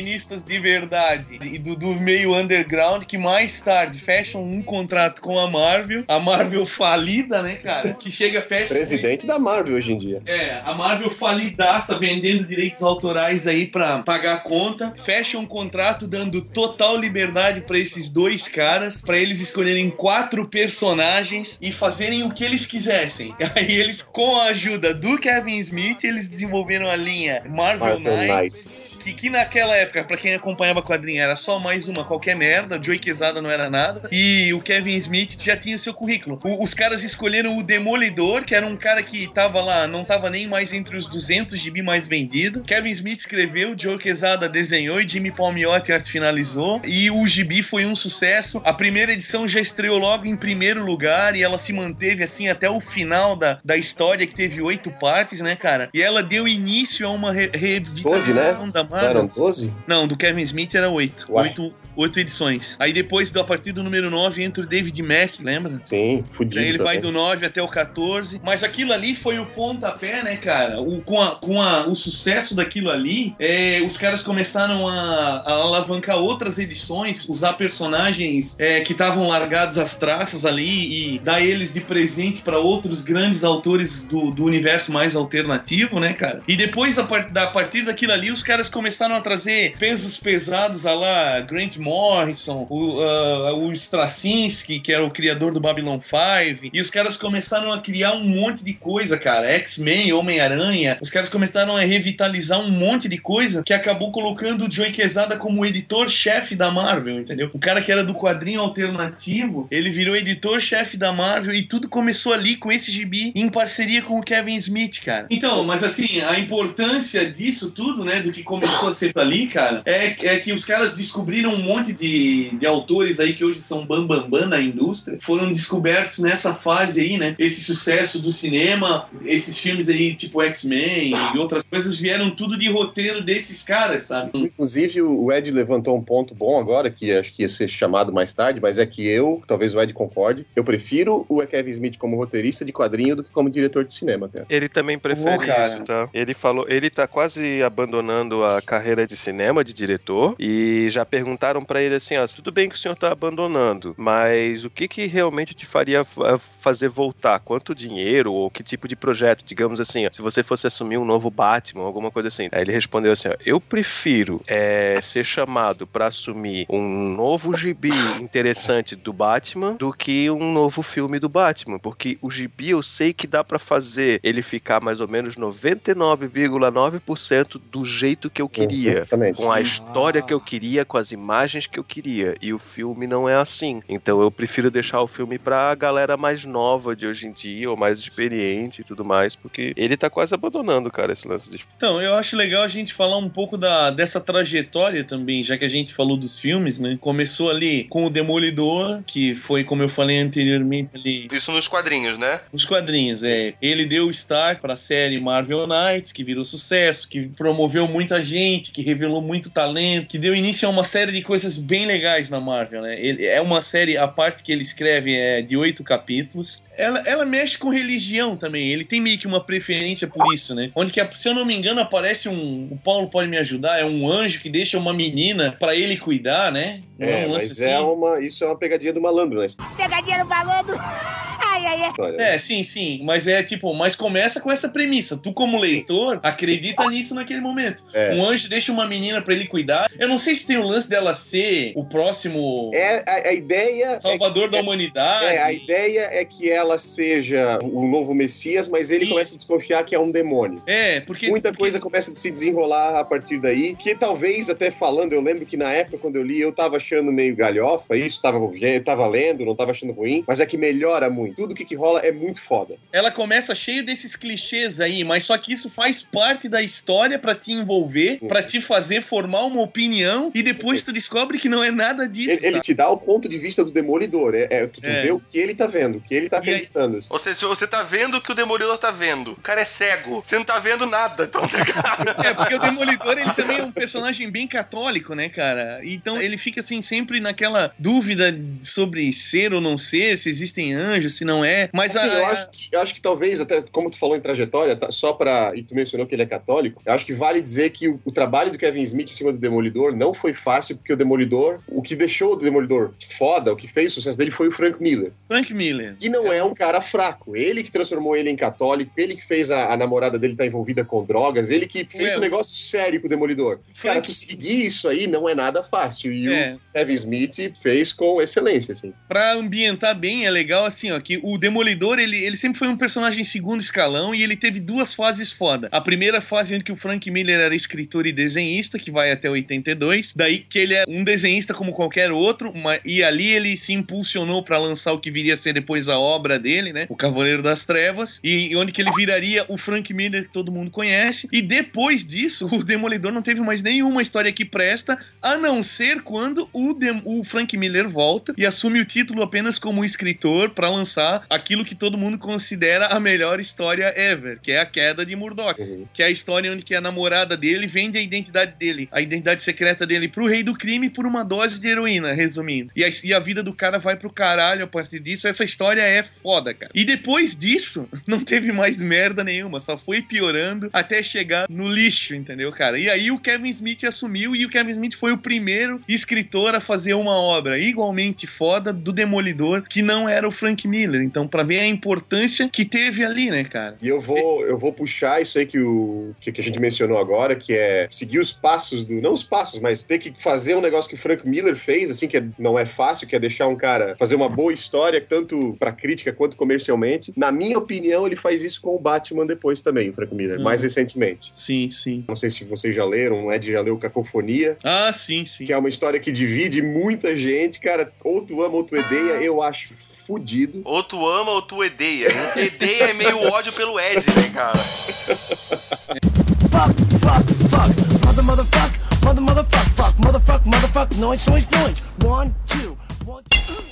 Speaker 4: quadrinistas de verdade. E do, do meio underground que mais tarde fecham um contrato com a Marvel. A Marvel falida, né, cara? Que chega, fecha.
Speaker 5: Presidente da Marvel hoje em dia.
Speaker 4: É, a Marvel falidaça vendendo direitos autorais aí pra pagar a conta. Fecha um contrato dando total liberdade pra esses dois caras, pra eles escolherem quatro personagens e fazerem o que eles quisessem. Aí eles, com a ajuda do Kevin Smith, eles desenvolveram a linha Marvel,
Speaker 5: Marvel
Speaker 4: Knights.
Speaker 5: Knights.
Speaker 4: Que, que naquela época, pra quem acompanhava quadrinho, era só mais uma qualquer merda, Joey Quesada não era nada, e o Kevin Smith já tinha o seu currículo. O- os caras escolheram o Demolidor, que era um cara que tava lá, não tava nem mais entre os 200 gibi mais vendidos. Kevin Smith escreveu, Joe Quesada desenhou e Jimmy Palmiotti arte finalizou. E o gibi foi um sucesso. A primeira edição já estreou logo em primeiro lugar e ela se manteve assim até o final da, da história, que teve oito partes, né, cara? E ela deu início a uma re
Speaker 5: 12, né?
Speaker 4: revitalização da Marvel.
Speaker 5: eram 12?
Speaker 4: Não, do Kevin Smith era oito.
Speaker 5: Ué.
Speaker 4: Oito, oito edições. Aí depois, a partir do número 9, entra o David Mack, lembra?
Speaker 5: Sim, fudido.
Speaker 4: Daí ele vai do 9 até o 14. Mas aquilo ali foi o pontapé, né, cara? O, com a, com a, o sucesso daquilo ali, é, os caras começaram a, a alavancar outras edições, usar personagens é, que estavam largados às traças ali e dar eles de presente para outros grandes autores do, do universo mais alternativo, né, cara? E depois, a, par- da, a partir daquilo ali, os caras começaram a trazer pesos pesados a lá Grant Morrison, o, ah, o Straczynski, que era o criador do Babylon 5, e os caras começaram a criar um monte de coisa, cara. X-Men, Homem-Aranha. Os caras começaram a revitalizar um monte de coisa que acabou colocando o Joey Quesada como editor-chefe da Marvel, entendeu? O cara que era do quadrinho alternativo, ele virou editor-chefe da Marvel e tudo começou ali com esse gibi em parceria com o Kevin Smith, cara. Então, mas assim, a importância disso tudo, né, do que começou a ser ali, cara, é, é que os caras descobriram um monte de, de autores aí que hoje são bambambam bam, bam na indústria, foram descobertos nessa fase aí, né? Esse sucesso do cinema, esses filmes aí, tipo X-Men e outras coisas, vieram tudo de roteiro desses caras, sabe?
Speaker 5: Inclusive, o Ed levantou um ponto bom agora, que acho que ia ser chamado mais tarde, mas é que eu, talvez o Ed concorde, eu prefiro o Kevin Smith como roteirista de quadrinho do que como diretor de cinema, cara.
Speaker 3: Ele também prefere
Speaker 4: cara.
Speaker 3: isso, tá? Ele falou, ele tá quase abandonando a carreira de cinema de diretor e já perguntaram pra ele assim, ó, tudo bem que o senhor tá abandonando, mas o que que realmente te faria fa- fazer voltar? Quanto dinheiro ou que tipo de projeto? Digamos assim, ó, se você fosse assumir um novo Batman, alguma coisa assim. Aí ele respondeu assim, ó, eu prefiro é, ser chamado pra assumir um novo gibi interessante do Batman do que um novo filme do Batman, porque o gibi eu sei que dá pra fazer ele ficar mais ou menos 99,9% do jeito que eu queria.
Speaker 5: Exatamente.
Speaker 3: Com a história que eu queria, com as imagens que eu queria. E o filme não é assim. Então eu prefiro deixar o filme pra galera mais nova de hoje em dia, ou mais experiente e tudo mais, porque ele tá quase abandonando, cara, esse lance de.
Speaker 4: Então, eu acho legal a gente falar um pouco da, dessa trajetória também, já que a gente falou dos filmes, né? Começou ali com o Demolidor, que foi, como eu falei anteriormente, ali
Speaker 1: Isso nos quadrinhos, né?
Speaker 4: os quadrinhos. É, ele deu o start para a série Marvel Knights, que virou sucesso, que promoveu muita gente, que revelou muito talento, que deu início a uma série de coisas bem legais na Marvel, né? Ele, é uma série, a parte que ele escreve é de oito capítulos. Ela, ela mexe com religião também. Ele tem meio que uma preferência por isso, né? Onde que, se eu não me engano, aparece um. O Paulo pode me ajudar, é um anjo que deixa uma menina para ele cuidar, né? Não
Speaker 5: É,
Speaker 4: um lance
Speaker 5: mas é uma, isso é uma pegadinha do malandro na
Speaker 10: Pegadinha no balão Ai, ai, ai.
Speaker 5: história.
Speaker 4: É, sim, sim. Mas é tipo, mas começa com essa premissa. Tu, como leitor, acredita nisso naquele momento.
Speaker 5: É.
Speaker 4: Um anjo deixa uma menina pra ele cuidar. Eu não sei se tem o lance dela ser o próximo
Speaker 5: É, a, a ideia.
Speaker 4: salvador
Speaker 5: é que,
Speaker 4: da humanidade.
Speaker 5: É, a ideia é que ela seja o novo Messias, mas ele
Speaker 4: Isso.
Speaker 5: começa a desconfiar que é um demônio.
Speaker 4: É, porque.
Speaker 5: Muita
Speaker 4: porque-
Speaker 5: coisa começa a se desenrolar a partir daí, que talvez até falando, eu lembro que na época quando eu li, eu tava achando meio galhofa, isso, tava, eu tava lendo, não tava achando ruim, mas é que melhora muito. Tudo que, que rola é muito foda.
Speaker 4: Ela começa cheio desses clichês aí, mas só que isso faz parte da história pra te envolver,
Speaker 5: Uhum.
Speaker 4: pra te fazer formar uma opinião e depois tu descobre que não é nada disso.
Speaker 5: Ele, ele te dá o ponto de vista do demolidor, é, é tu, tu
Speaker 4: É.
Speaker 5: vê o que ele tá vendo, o que ele tá
Speaker 4: aí-
Speaker 5: acreditando.
Speaker 1: Ou seja, se você tá vendo o que o Demolidor tá vendo. O cara é cego. Você não tá vendo nada, então, tá ligado?
Speaker 4: É, porque o Demolidor, ele também é um personagem bem católico, né, cara? Então ele fica, assim, sempre naquela dúvida sobre ser ou não ser, se existem anjos, se não é. Mas
Speaker 5: Assim,
Speaker 4: a,
Speaker 5: eu, acho que, eu acho que talvez, até como tu falou em trajetória, tá, só pra. E tu mencionou que ele é católico, eu acho que vale dizer que o, o trabalho do Kevin Smith em cima do Demolidor não foi fácil, porque o Demolidor, o que deixou o Demolidor foda, o que fez o sucesso dele foi o Frank Miller.
Speaker 4: Frank Miller.
Speaker 5: Que não é um cara fraco. Ele que transformou ele em católico, ele que fez a, a namorada dele estar envolvida com drogas, ele que fez um negócio sério com o Demolidor. Cara,
Speaker 4: Frank-
Speaker 5: tu seguir isso aí não é nada fácil. E
Speaker 4: É.
Speaker 5: o Kevin Smith fez com excelência, assim.
Speaker 4: Pra ambientar bem, é legal assim, ó, que o, o Demolidor, ele, ele sempre foi um personagem em segundo escalão e ele teve duas fases foda. A primeira fase em que o Frank Miller era escritor e desenhista, que vai até 82. Daí que ele é um desenhista como qualquer outro, mas, e ali ele se impulsionou pra lançar o que viria a ser depois a obra dele, né? O Cavaleiro das Trevas. E, e onde que ele viraria o Frank Miller que todo mundo conhece. E depois disso, o Demolidor não teve mais nenhuma história que presta, a não ser quando o, Dem- o Frank Miller volta e assume o título apenas como escritor pra lançar aquilo que todo mundo considera a melhor história ever, que é a queda de Murdoch.
Speaker 5: Uhum.
Speaker 4: Que é a história onde que a namorada dele vende a identidade dele, a identidade secreta dele pro rei do crime por uma dose de heroína, resumindo. E a, e a vida do cara vai pro caralho a partir disso. Essa história é foda, cara. E depois disso, não teve mais merda nenhuma, só foi piorando até chegar no lixo, entendeu, cara? E aí o Kevin Smith assumiu e o Kevin Smith foi o primeiro escritor a fazer uma obra igualmente foda do Demolidor, que não era o Frank Miller. Então, pra ver a importância que teve ali, né, cara?
Speaker 5: E eu vou, eu vou puxar isso aí que, o, que, que a gente mencionou agora, que é seguir os passos do. Não os passos, mas ter que fazer um negócio que o Frank Miller fez, assim, que é- não é fácil, que é deixar um cara fazer uma boa história, tanto pra crítica quanto comercialmente. Na minha opinião, ele faz isso com o Batman depois também, o Frank Miller,
Speaker 4: Uhum.
Speaker 5: mais recentemente.
Speaker 4: Sim, sim.
Speaker 5: Não sei se vocês já leram, o Ed já leu Cacofonia,
Speaker 4: Ah, sim, sim.
Speaker 5: que é uma história que divide muita gente, cara. Ou tu ama ou tu odeia, eu acho fudido.
Speaker 1: Ou tu ama ou tu odeia. Odeia é meio ódio pelo Ed, né, cara?
Speaker 6: Fuck, fuck, fuck. Mother, motherfuck, mother, motherfuck, fuck, motherfuck, motherfuck, noise, noise, noise. One, two, one, two.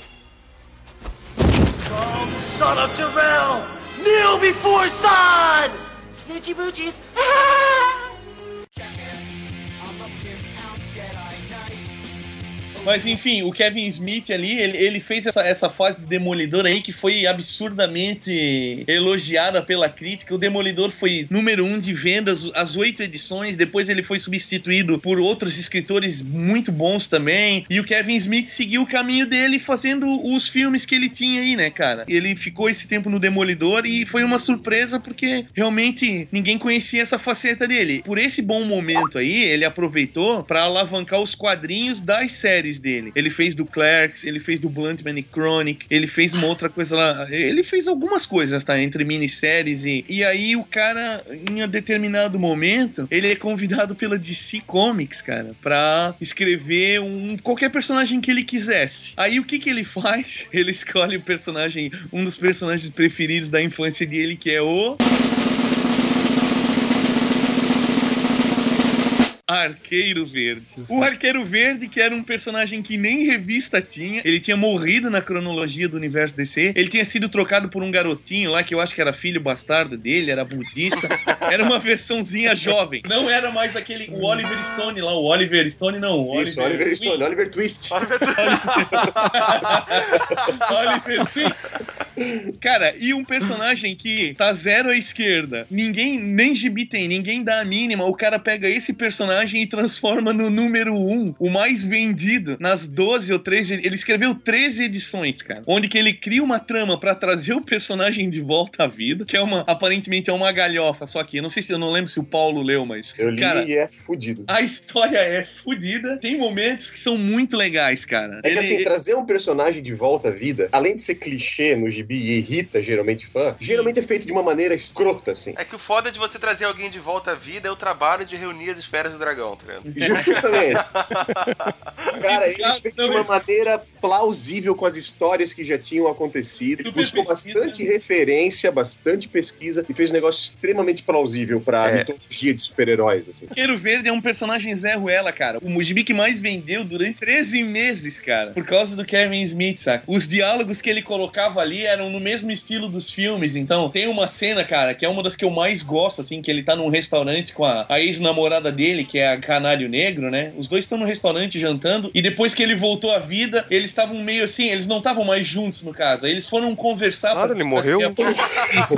Speaker 6: Come, son of Jarrell! Kneel before son! Snoochie boochies.
Speaker 4: Mas enfim, o Kevin Smith ali, ele, ele fez essa, essa fase de Demolidor aí que foi absurdamente elogiada pela crítica. O Demolidor foi número um de vendas, as oito edições. Depois ele foi substituído por outros escritores muito bons também. E o Kevin Smith seguiu o caminho dele fazendo os filmes que ele tinha aí, né, cara? Ele ficou esse tempo no Demolidor e foi uma surpresa porque realmente ninguém conhecia essa faceta dele. Por esse bom momento aí, ele aproveitou pra alavancar os quadrinhos das séries dele. Ele fez do Clerks, ele fez do Bluntman e Chronic, ele fez uma outra coisa lá. Ele fez algumas coisas, tá? Entre minisséries e. E aí o cara, em um determinado momento, ele é convidado pela DC Comics, cara, pra escrever um qualquer personagem que ele quisesse. Aí o que que ele faz? Ele escolhe o personagem, um dos personagens preferidos da infância dele, que é o. Arqueiro Verde. O Arqueiro Verde, que era um personagem que nem revista tinha, ele tinha morrido na cronologia do universo DC, ele tinha sido trocado por um garotinho lá, que eu acho que era filho bastardo dele, era budista, era uma versãozinha jovem. Não era mais aquele, o Oliver Stone lá, o Oliver Stone não, o
Speaker 5: Isso, Oliver Stone, Oliver Twist.
Speaker 4: Oliver Twist. Cara, e um personagem que tá zero à esquerda. Ninguém, nem gibi tem, ninguém dá a mínima. O cara pega esse personagem e transforma no número 1, o mais vendido, nas 12 ou 13. Ele escreveu 13 edições, cara. Onde que ele cria uma trama pra trazer o personagem de volta à vida, que é uma, aparentemente é uma galhofa, só que eu não sei se eu não lembro se o Paulo leu, mas.
Speaker 5: Eu li
Speaker 4: cara,
Speaker 5: e é fudido.
Speaker 4: a história é fodida. Tem momentos que são muito legais, cara.
Speaker 5: É que
Speaker 4: Ele-
Speaker 5: assim, trazer um personagem de volta à vida, além de ser clichê no gibi e irrita geralmente fã, geralmente é feito de uma maneira escrota, assim.
Speaker 1: É que o foda de você trazer alguém de volta à vida é o trabalho de reunir as esferas do dragão, tá vendo?
Speaker 5: Justamente. Cara, ele
Speaker 4: Exato,
Speaker 5: fez de uma maneira plausível com as histórias que já tinham acontecido.
Speaker 4: Super
Speaker 5: buscou
Speaker 4: pesquisa.
Speaker 5: bastante referência, bastante pesquisa e fez um negócio extremamente plausível pra
Speaker 1: É.
Speaker 5: mitologia de super-heróis, assim.
Speaker 4: Arqueiro Verde é um personagem Zé Ruela, cara. O gibi que mais vendeu durante 13 meses, cara. Por causa do Kevin Smith, saca? Os diálogos que ele colocava ali eram no mesmo estilo dos filmes. Então, tem uma cena, cara, que é uma das que eu mais gosto, assim, que ele tá num restaurante com a, a ex-namorada dele, que é a Canário Negro, né? Os dois estão no restaurante jantando. E depois que ele voltou à vida, eles estavam meio assim, eles não estavam mais juntos, no caso. Aí Eles foram conversar
Speaker 3: Claro, ele morreu.
Speaker 4: se,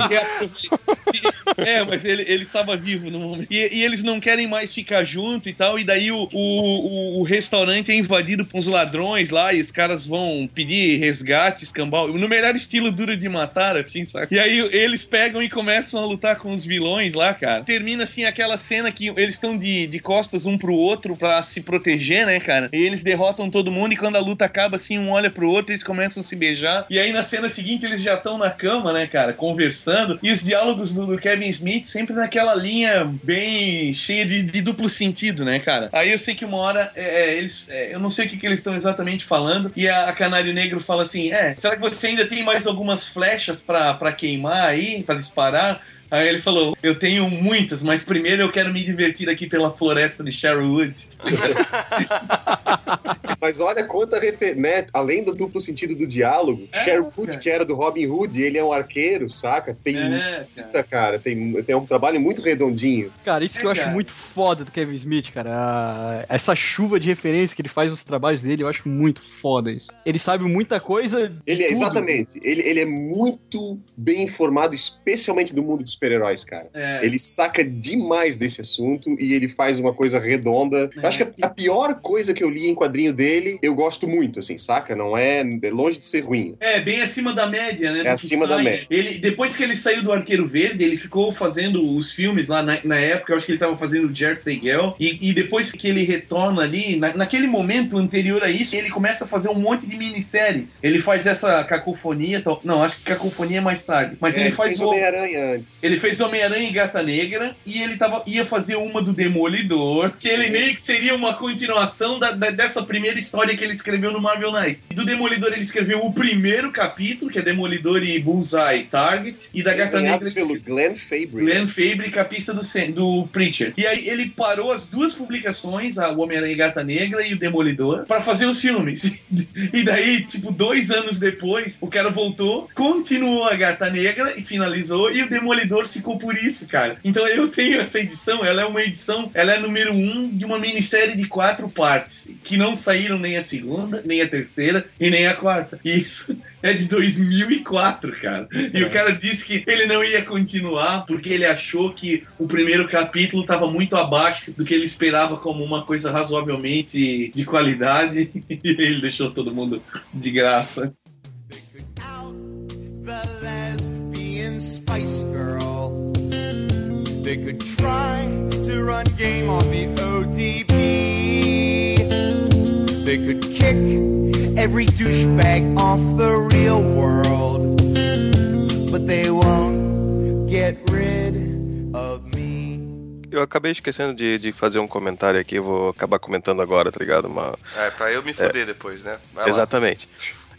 Speaker 4: É, mas ele, ele estava vivo no momento. E, e eles não querem mais ficar junto e tal. E daí o, o, o, restaurante é invadido por uns ladrões lá. E os caras vão pedir resgate, escambau. No melhor estilo duro de matar, assim, sabe? E aí eles pegam e começam a lutar com os vilões lá, cara. Termina assim aquela cena que eles estão de, de costas um pro outro pra se proteger, né, cara? E eles derrotam todo mundo. E quando a luta acaba, assim, um olha pro outro, eles começam a se beijar. E aí na cena seguinte eles já estão na cama, né, cara, conversando. E os diálogos do, do Kevin Smith sempre naquela linha bem cheia de, de duplo sentido, né, cara? Aí eu sei que uma hora é, é, eles. é, eu não sei o que, que eles estão exatamente falando. E a, a Canário Negro fala assim: É, será que você ainda tem mais algumas flechas pra queimar aí, pra disparar? Aí ele falou: Eu tenho muitas, mas primeiro eu quero me divertir aqui pela floresta de Sherwood.
Speaker 5: Mas olha quanta referência, né? Além do duplo sentido do diálogo,
Speaker 4: É,
Speaker 5: Sherwood,
Speaker 4: cara.
Speaker 5: que era do Robin Hood, ele é um arqueiro, saca? Tem
Speaker 4: É,
Speaker 5: muita, cara. Tem, tem um trabalho muito redondinho.
Speaker 2: Cara, isso que eu
Speaker 4: É,
Speaker 2: acho
Speaker 4: cara.
Speaker 2: muito foda do Kevin Smith, cara. Essa chuva de referência que ele faz nos trabalhos dele, eu acho muito foda isso. Ele sabe muita coisa. de
Speaker 5: Ele é,
Speaker 2: tudo.
Speaker 5: exatamente. Ele, ele é muito bem informado, especialmente do mundo dos super-heróis, cara.
Speaker 4: É.
Speaker 5: Ele saca demais desse assunto e ele faz uma coisa redonda. Eu acho que a, a pior coisa que eu li em quadrinho dele, eu gosto muito, assim, saca? Não é, é longe de ser ruim.
Speaker 4: É, bem acima da média, né?
Speaker 5: É acima da
Speaker 4: sai.
Speaker 5: média.
Speaker 4: Ele, depois que ele saiu do Arqueiro Verde, ele ficou fazendo os filmes lá na, na época, eu acho que ele tava fazendo Jersey Girl. E, e depois que ele retorna ali, na- naquele momento anterior a isso, ele começa a fazer um monte de minisséries. Ele faz essa cacofonia. tal- Não, acho que cacofonia é mais tarde. Mas
Speaker 5: É,
Speaker 4: ele faz o.
Speaker 5: Homem-Aranha antes.
Speaker 4: Ele fez Homem-Aranha e Gata Negra e ele tava, ia fazer uma do Demolidor, que ele meio que seria uma continuação da- da- dessa primeira história que ele escreveu no Marvel Knights. Do Demolidor ele escreveu o primeiro capítulo, que é Demolidor e Bullseye Target, e da Gata Negra ele
Speaker 5: pelo Glenn Fabry.
Speaker 4: Glenn Fabry, a pista do, do Preacher. E aí ele parou as duas publicações, a Homem-Aranha e Gata Negra e o Demolidor, pra fazer os filmes. E daí, tipo, dois anos depois, o cara voltou, continuou a Gata Negra e finalizou, e o Demolidor ficou por isso, cara. Então eu tenho essa edição, ela é uma edição, ela é número um de uma minissérie de quatro partes, que não saíram nem a segunda, nem a terceira e nem a quarta. Isso é de 2004, cara. E o cara disse que ele não ia continuar porque ele achou que o primeiro capítulo estava muito abaixo do que ele esperava como uma coisa razoavelmente de qualidade e ele deixou todo mundo de graça.
Speaker 11: They could try to run game on the ODB. They could kick every douchebag off the real world. But they won't get rid of me.
Speaker 3: Eu acabei esquecendo de, de fazer um comentário aqui, vou acabar comentando agora, tá ligado? Uma,
Speaker 1: É, pra eu me fuder depois, né? Vai lá.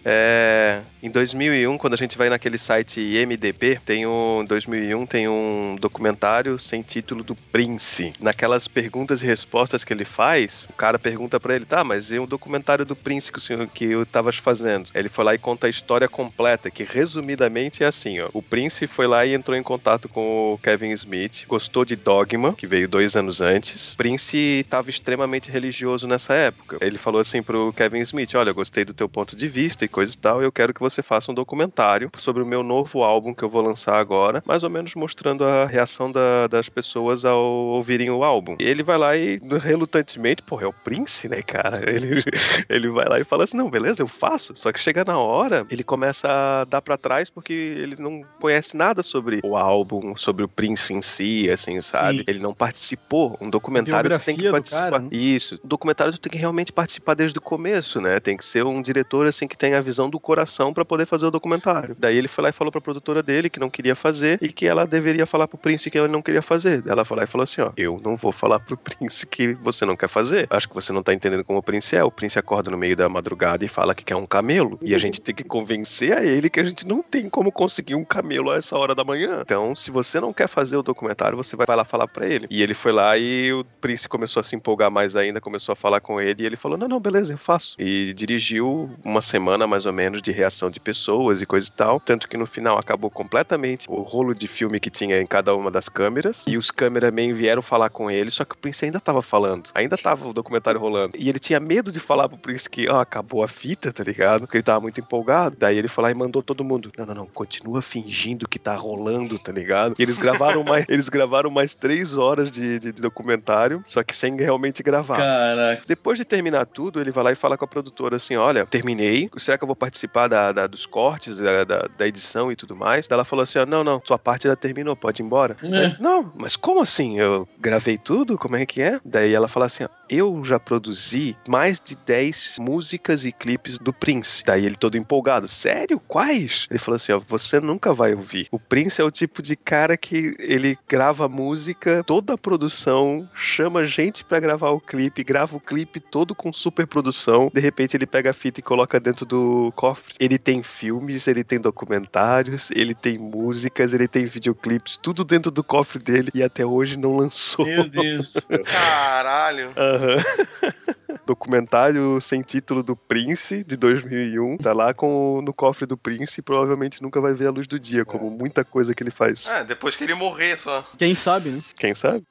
Speaker 3: É, em 2001, quando a gente vai naquele site MDB, tem um, em 2001 tem um documentário sem título do Prince. Naquelas perguntas e respostas que ele faz, o cara pergunta pra ele, tá, mas e o documentário do Prince que o senhor que eu tava fazendo? Ele foi lá e conta a história completa, que resumidamente é assim, ó. O Prince foi lá e entrou em contato com o Kevin Smith, gostou de Dogma, que veio dois anos antes. Prince estava extremamente religioso nessa época. Ele falou assim pro Kevin Smith, olha, eu gostei do teu ponto de vista e coisa e tal, eu quero que você faça um documentário sobre o meu novo álbum que eu vou lançar agora, mais ou menos mostrando a reação da- das pessoas ao ouvirem o álbum. E ele vai lá e, relutantemente, porra, é o Prince, né, cara? Ele, ele vai lá e fala assim, não, beleza, eu faço. Só que chega na hora, ele começa a dar pra trás porque ele não conhece nada sobre o álbum, sobre o Prince em si, assim, sabe?
Speaker 4: Sim.
Speaker 3: Ele não participou. Um documentário tu tem que participar.
Speaker 2: cara, né?
Speaker 3: Isso. Um documentário tu tem que realmente participar desde o começo, né? Tem que ser um diretor, assim, que tenha a visão do coração pra poder fazer o documentário. Daí ele foi lá e falou pra produtora dele que não queria fazer e que ela deveria falar pro Prince que ela não queria fazer. Ela lá e falou assim, ó, eu não vou falar pro Prince que você não quer fazer. Acho que você não tá entendendo como o Prince é. O Prince acorda no meio da madrugada e fala que quer um camelo. E a gente tem que convencer a ele que a gente não tem como conseguir um camelo a essa hora da manhã. Então, se você não quer fazer o documentário, você vai lá falar pra ele. E ele foi lá e o Prince começou a se empolgar mais ainda, começou a falar com ele e ele falou: "Não, não, beleza, eu faço". E dirigiu uma semana mais ou menos, de reação de pessoas e coisa e tal. Tanto que no final acabou completamente o rolo de filme que tinha em cada uma das câmeras. E os cameramen vieram falar com ele, só que o Prince ainda tava falando. Ainda tava o documentário rolando. E ele tinha medo de falar pro Prince que, ó, acabou a fita, tá ligado? Porque ele tava muito empolgado. Daí ele foi lá e mandou todo mundo. Não, não, não, continua fingindo que tá rolando, tá ligado? E eles gravaram mais, eles gravaram mais três horas de, de- de documentário, só que sem realmente gravar.
Speaker 4: Caraca.
Speaker 3: Depois de terminar tudo, ele vai lá e fala com a produtora assim: olha, terminei. Será que eu vou participar da, da- dos cortes, da, da- da edição e tudo mais? Daí ela falou assim: ó, não, não, sua parte já terminou, pode ir embora.
Speaker 4: É.
Speaker 3: Não, mas como assim? Eu gravei tudo? Como é que é? Daí ela fala assim: ó, eu já produzi mais de 10 músicas e clipes do Prince. Daí ele todo empolgado: sério? Quais? Ele falou assim: ó, você nunca vai ouvir. O Prince é o tipo de cara que ele grava música, toda a produção, chama gente pra gravar o clipe, grava o clipe todo com super produção. De repente ele pega a fita e coloca dentro do cofre. Ele tem filmes, ele tem documentários, ele tem músicas, ele tem videoclipes, tudo dentro do cofre dele e até hoje não lançou.
Speaker 4: Meu Deus.
Speaker 1: Caralho.
Speaker 3: Aham. Documentário sem título do Prince, de 2001. Tá lá com, no cofre do Prince e provavelmente nunca vai ver a luz do dia, como muita coisa que ele faz.
Speaker 1: É, depois que ele morrer só.
Speaker 2: Quem sabe, né?
Speaker 3: Quem sabe?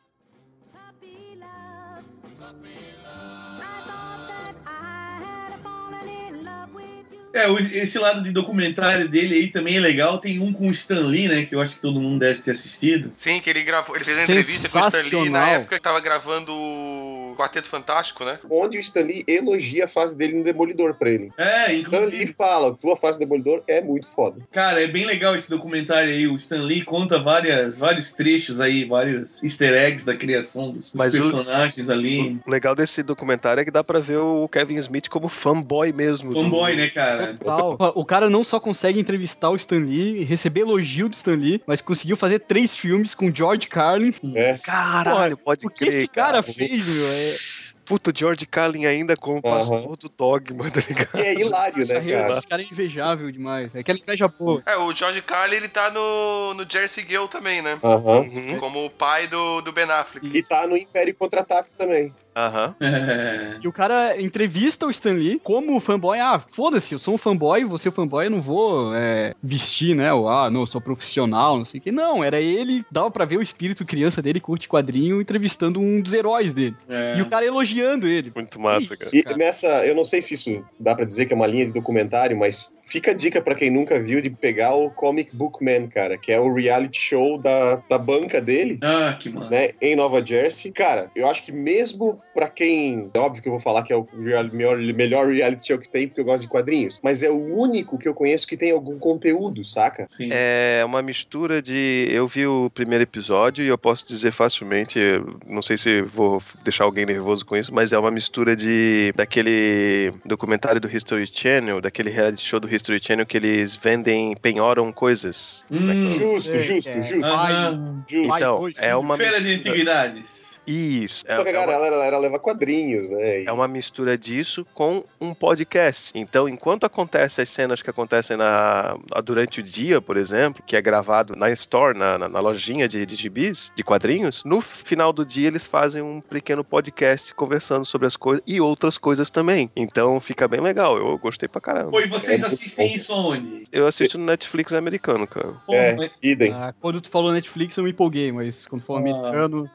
Speaker 4: É, o- esse lado de documentário dele aí também é legal. Tem um com o Stan Lee, né? Que eu acho que todo mundo deve ter assistido.
Speaker 1: Sim, que ele gravou. Ele fez a entrevista com o Stan Lee na época que tava gravando o Quarteto Fantástico, né?
Speaker 5: Onde o Stan Lee elogia a fase dele no Demolidor pra ele.
Speaker 4: É,
Speaker 5: Stan Lee fala, tua fase do Demolidor é muito foda.
Speaker 4: Cara, é bem legal esse documentário aí. O Stan Lee conta várias, vários trechos aí, vários easter eggs da criação dos,
Speaker 3: Mas o-
Speaker 4: personagens ali.
Speaker 3: O legal desse documentário é que dá pra ver o Kevin Smith como fanboy mesmo. do-
Speaker 4: Fanboy, né, cara?
Speaker 2: Total. O cara não só consegue entrevistar o Stan Lee, receber elogio do Stan Lee, mas conseguiu fazer três filmes com George Carlin.
Speaker 5: É.
Speaker 3: Caralho, pode
Speaker 2: O que
Speaker 3: crer.
Speaker 2: esse cara fez, meu? É...
Speaker 3: Puta, o George Carlin ainda como
Speaker 5: Aham.
Speaker 3: pastor do Dogma, tá ligado?
Speaker 5: E é hilário, né, cara?
Speaker 2: Esse cara é invejável demais. É aquela inveja boa.
Speaker 1: É, o George Carlin, ele tá no, no Jersey Girl também, né?
Speaker 3: Uhum.
Speaker 1: Como o pai do, do Ben Affleck.
Speaker 5: E tá no Império Contra-Ataque também.
Speaker 3: Aham.
Speaker 4: É.
Speaker 2: E o cara entrevista o Stan Lee como fanboy. Ah, foda-se, eu sou um fanboy, você é um fanboy, eu não vou é, vestir, né? Ou, ah, não, eu sou profissional, não sei o que. Não, era ele, dava pra ver o espírito criança dele, curte quadrinho, entrevistando um dos heróis dele.
Speaker 4: É.
Speaker 2: E o cara elogiando ele.
Speaker 3: Muito massa, cara.
Speaker 5: E
Speaker 2: Cara.
Speaker 5: nessa, eu não sei se isso dá pra dizer que é uma linha de documentário, mas fica a dica pra quem nunca viu de pegar o Comic Book Man, cara, que é o reality show da, da banca dele.
Speaker 4: Ah, que massa.
Speaker 5: Né, em Nova Jersey. Cara, eu acho que mesmo pra quem. É óbvio que eu vou falar que é o melhor, melhor reality show que tem, porque eu gosto de quadrinhos. Mas é o único que eu conheço que tem algum conteúdo, saca?
Speaker 4: Sim.
Speaker 3: É uma mistura de. Eu vi o primeiro episódio e eu posso dizer facilmente, não sei se vou deixar alguém nervoso com isso, mas é uma mistura de daquele documentário do History Channel, daquele reality show do History Channel que eles vendem, penhoram coisas.
Speaker 4: Hum,
Speaker 5: Justo,
Speaker 2: É,
Speaker 5: justo,
Speaker 2: é.
Speaker 5: justo.
Speaker 4: aham.
Speaker 5: justo.
Speaker 2: Vai,
Speaker 3: Então, é uma
Speaker 4: Feira de Antiguidades.
Speaker 3: Isso. É,
Speaker 5: Só que a
Speaker 3: é uma-
Speaker 5: galera ela leva quadrinhos, né? E-
Speaker 3: É uma mistura disso com um podcast. Então, enquanto acontecem as cenas que acontecem na, durante o dia, por exemplo, que é gravado na store, na, na- na lojinha de, de gibis, de quadrinhos, no final do dia eles fazem um pequeno podcast conversando sobre as coisas e outras coisas também. Então fica bem legal. Eu gostei pra caramba.
Speaker 4: Pô, e vocês
Speaker 5: É
Speaker 4: assistem isso onde?
Speaker 3: Eu assisto no Netflix americano, cara.
Speaker 4: Pô,
Speaker 5: É, idem.
Speaker 2: Ah, quando tu falou Netflix, eu me empolguei, mas quando for
Speaker 4: Ah.
Speaker 2: americano.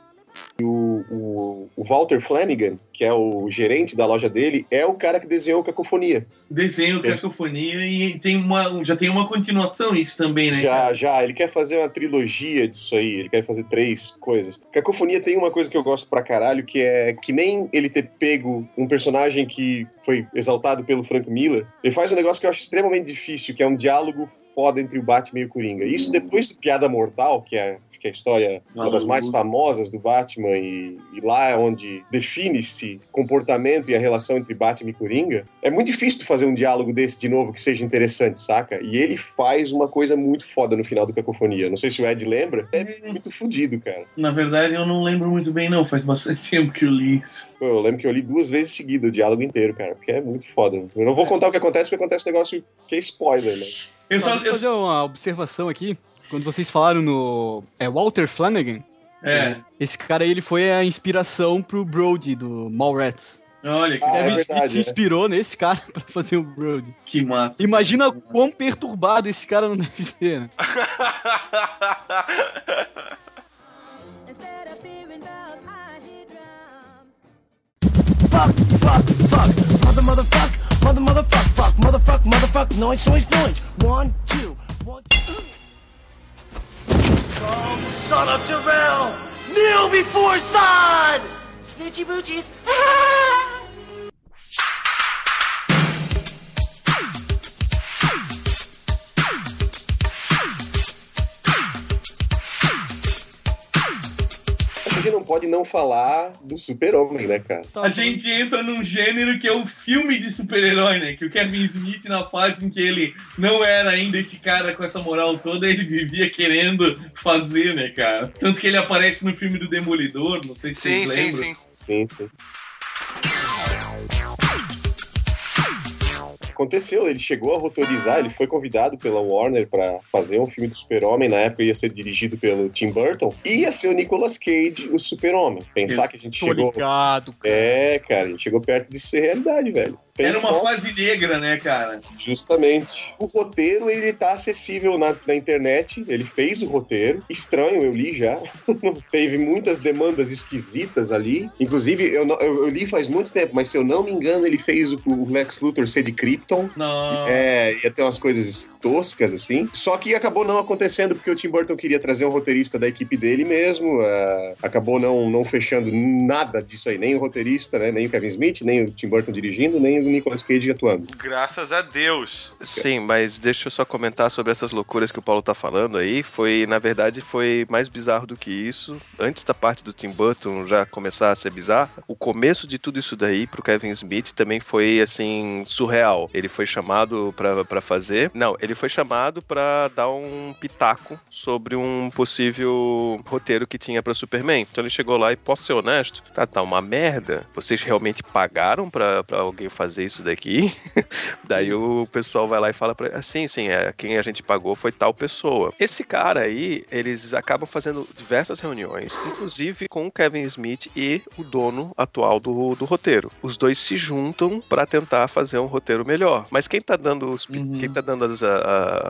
Speaker 5: O, o, o Walter Flanagan, que é o gerente da loja dele, é o cara que desenhou Cacofonia.
Speaker 4: desenho, cacofonia e tem uma, já tem uma continuação isso também, né?
Speaker 5: Já,
Speaker 4: cara?
Speaker 5: já, ele quer fazer uma trilogia disso aí, ele quer fazer três coisas. Cacofonia tem uma coisa que eu gosto pra caralho, que é que nem ele ter pego um personagem que foi exaltado pelo Frank Miller, ele faz um negócio que eu acho extremamente difícil, que é um diálogo foda entre o Batman e o Coringa. Isso depois do Piada Mortal, que é, acho que é a história, uma das mais famosas do Batman, e, e lá é onde define-se comportamento e a relação entre Batman e Coringa, é muito difícil tu fazer um diálogo desse de novo que seja interessante, saca? E ele faz uma coisa muito foda no final do Cacofonia. Não sei se o Ed lembra. É muito fodido, cara.
Speaker 4: Na verdade, eu não lembro muito bem, não. Faz bastante tempo que eu li isso.
Speaker 5: Pô, Eu lembro que eu li duas vezes seguida o diálogo inteiro, cara, porque é muito foda. Eu não vou contar o que acontece, porque acontece um negócio que é spoiler, né?
Speaker 4: Eu
Speaker 2: Só, Eu, fazer uma observação aqui. Quando vocês falaram no. É Walter Flanagan?
Speaker 4: É.
Speaker 2: Esse cara aí, ele foi a inspiração pro Brody do Mallrats.
Speaker 4: Olha, que,
Speaker 5: Ah, é
Speaker 2: Kevin Smith
Speaker 5: verdade,
Speaker 2: se
Speaker 5: é.
Speaker 2: inspirou nesse cara pra fazer o Brody.
Speaker 4: que massa.
Speaker 2: Imagina quão perturbado esse cara não deve ser, né?
Speaker 6: Fuck, fuck, fuck. Mother, motherfuck, mother, motherfuck, fuck, motherfuck, motherfuck, noise, noise, noise. One, two, one. Oh, son of Jarrell! Kneel before sod! Snitchy boochies.
Speaker 5: gente não pode não falar do super-homem, né, cara?
Speaker 4: A gente entra num gênero que é o filme de super-herói, né? Que o Kevin Smith, na fase em que ele não era ainda esse cara com essa moral toda, ele vivia querendo fazer, né, cara? Tanto que ele aparece no filme do Demolidor, não sei se
Speaker 1: Sim,
Speaker 4: vocês
Speaker 1: sim,
Speaker 4: lembram.
Speaker 1: sim.
Speaker 5: Sim, sim. Aconteceu, ele chegou a rotorizar, ele foi convidado pela Warner pra fazer um filme do Super-Homem, na época ia ser dirigido pelo Tim Burton, e ia ser o Nicolas Cage, o Super-Homem. Pensar que a gente chegou...
Speaker 2: ligado, cara.
Speaker 5: É, cara, a gente chegou perto disso ser realidade, velho. Tem
Speaker 4: Era uma
Speaker 5: fotos-
Speaker 4: fase negra, né, cara?
Speaker 5: Justamente. O roteiro, ele tá acessível na, na internet. Ele fez o roteiro. Estranho, eu li já. Teve muitas demandas esquisitas ali. Inclusive, eu, eu- eu li faz muito tempo, mas se eu não me engano, ele fez o, o Lex Luthor ser de Krypton.
Speaker 4: Não.
Speaker 5: É, ia ter umas coisas toscas, assim. Só que acabou não acontecendo, porque o Tim Burton queria trazer um roteirista da equipe dele mesmo. ah, acabou não, não fechando nada disso aí. Nem o roteirista, né? Nem o Kevin Smith, nem o Tim Burton dirigindo, nem o Nicolas Cage atuando.
Speaker 1: Graças a Deus.
Speaker 3: Sim, mas deixa eu só comentar sobre essas loucuras que o Paulo tá falando aí. Foi, na verdade, foi mais bizarro do que isso. Antes da parte do Tim Burton já começar a ser bizarra, o começo de tudo isso daí pro Kevin Smith também foi, assim, surreal. Ele foi chamado pra, pra fazer. Não, ele foi chamado pra dar um pitaco sobre um possível roteiro que tinha pra Superman. Então ele chegou lá e, posso ser honesto, tá, tá uma merda. Vocês realmente pagaram pra alguém fazer isso daqui? Daí o pessoal vai lá e fala pra ele, sim, sim, é, quem a gente pagou foi tal pessoa. Esse cara aí, eles acabam fazendo diversas reuniões, inclusive com o Kevin Smith e o dono atual do, do roteiro. Os dois se juntam pra tentar fazer um roteiro melhor. Mas quem tá dando os, pi- quem tá dando as, a-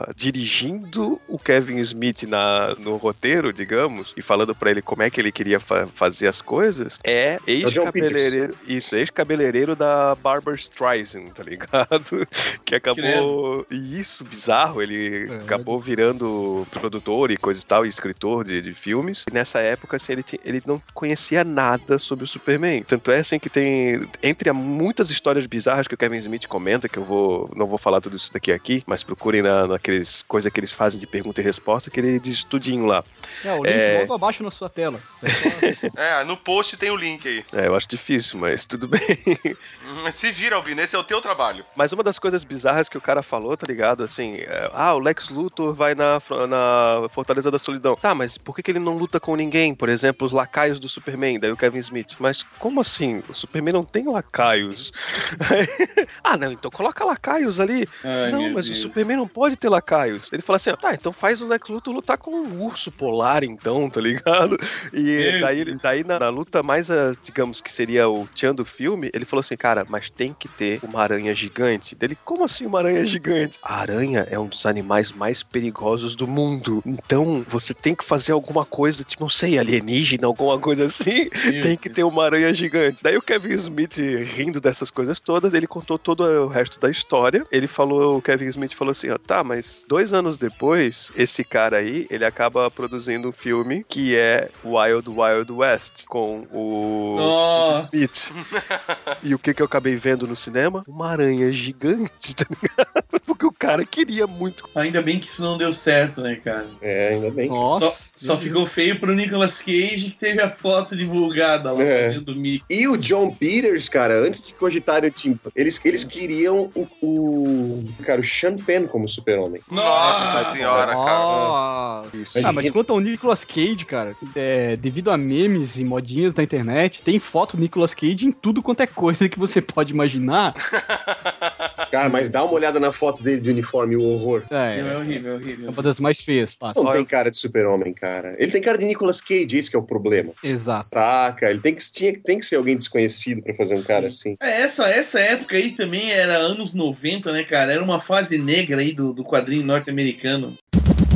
Speaker 3: a- dirigindo o Kevin Smith na, no roteiro, digamos, e falando pra ele como é que ele queria fa- fazer as coisas, é
Speaker 5: John
Speaker 3: ex-cabeleireiro, isso, ex-cabeleireiro da Barbara Streisand, tá ligado? Que acabou. E isso, bizarro, ele acabou virando produtor e coisa e tal, e escritor de, de filmes. E nessa época, assim, ele, tinha- ele não conhecia nada sobre o Superman. Tanto é assim que tem. Entre muitas histórias bizarras que o Kevin Smith comenta, que eu vou. Não vou falar tudo isso daqui aqui, mas procurem na, naqueles coisas que eles fazem de pergunta e resposta, que ele diz tudinho lá.
Speaker 2: É, o link
Speaker 3: É.
Speaker 2: logo abaixo na sua tela. É.
Speaker 1: É, no post tem o link aí.
Speaker 3: É, eu acho difícil, mas tudo bem.
Speaker 1: Hum, Se vira, Albino, esse é o teu trabalho.
Speaker 3: Mas uma das coisas bizarras que o cara falou, tá ligado? Assim, é, ah, o Lex Luthor vai na, na Fortaleza da Solidão. Tá, mas por que, que ele não luta com ninguém? Por exemplo, os lacaios do Superman, daí o Kevin Smith. Mas como assim? O Superman não tem lacaios. ah, não, então coloca lacaios ali.
Speaker 4: Ai,
Speaker 3: não, mas
Speaker 4: Deus.
Speaker 3: o Superman não pode ter lacaios. Ele fala assim, tá, então faz o Lex Luthor lutar com um urso polar, então, tá ligado? E daí, daí na, na luta mais, ah, digamos, que seria o Tchan do filme, ele falou assim, cara, mas tem que ter uma aranha gigante. Dele, como assim uma aranha gigante? A aranha é um dos animais mais perigosos do mundo. Então, você tem que fazer alguma coisa, tipo, não sei, alienígena, alguma coisa assim. tem que ter uma aranha gigante. Daí o Kevin Smith, rindo dessas coisas todas, ele contou todo o resto da história. Ele falou, o Kevin Smith falou assim, ó, tá, mas dois anos depois, esse cara aí, ele acaba produzindo um filme que é Wild Wild West, com o
Speaker 4: Nossa.
Speaker 3: Smith. E o que que eu acabei vendo no cinema? Uma aranha gigante, tá ligado? Porque o cara queria muito.
Speaker 4: Ainda bem que isso não deu certo, né, cara?
Speaker 5: É, ainda bem.
Speaker 4: Só, só ficou feio pro Nicolas Cage que teve a foto divulgada lá
Speaker 5: É.
Speaker 4: dentro do Mickey.
Speaker 5: E o John Peters, cara, antes de cogitarem o Tim, eles, eles queriam o, o, cara, o Sean Penn como super-homem.
Speaker 1: Nossa senhora, cara.
Speaker 2: Ah, ah, mas quanto ao Nicolas Cage, cara, é, devido a memes e modinhas da internet, tem foto do Nicolas Cage em tudo quanto é coisa que você pode imaginar.
Speaker 5: Cara, mas dá uma olhada na foto dele de uniforme, o horror.
Speaker 2: É,
Speaker 4: É horrível, é horrível.
Speaker 2: é uma das mais feias, fácil.
Speaker 5: Não tem cara de super-homem, cara. Ele tem cara de Nicolas Cage, esse que é o problema.
Speaker 2: Exato.
Speaker 5: Saca? Ele tem que, tinha, tem que ser alguém desconhecido pra fazer um cara assim.
Speaker 4: É, essa, essa época aí também era anos 90, né, cara? Era uma fase negra aí do, do quadrinho norte-americano.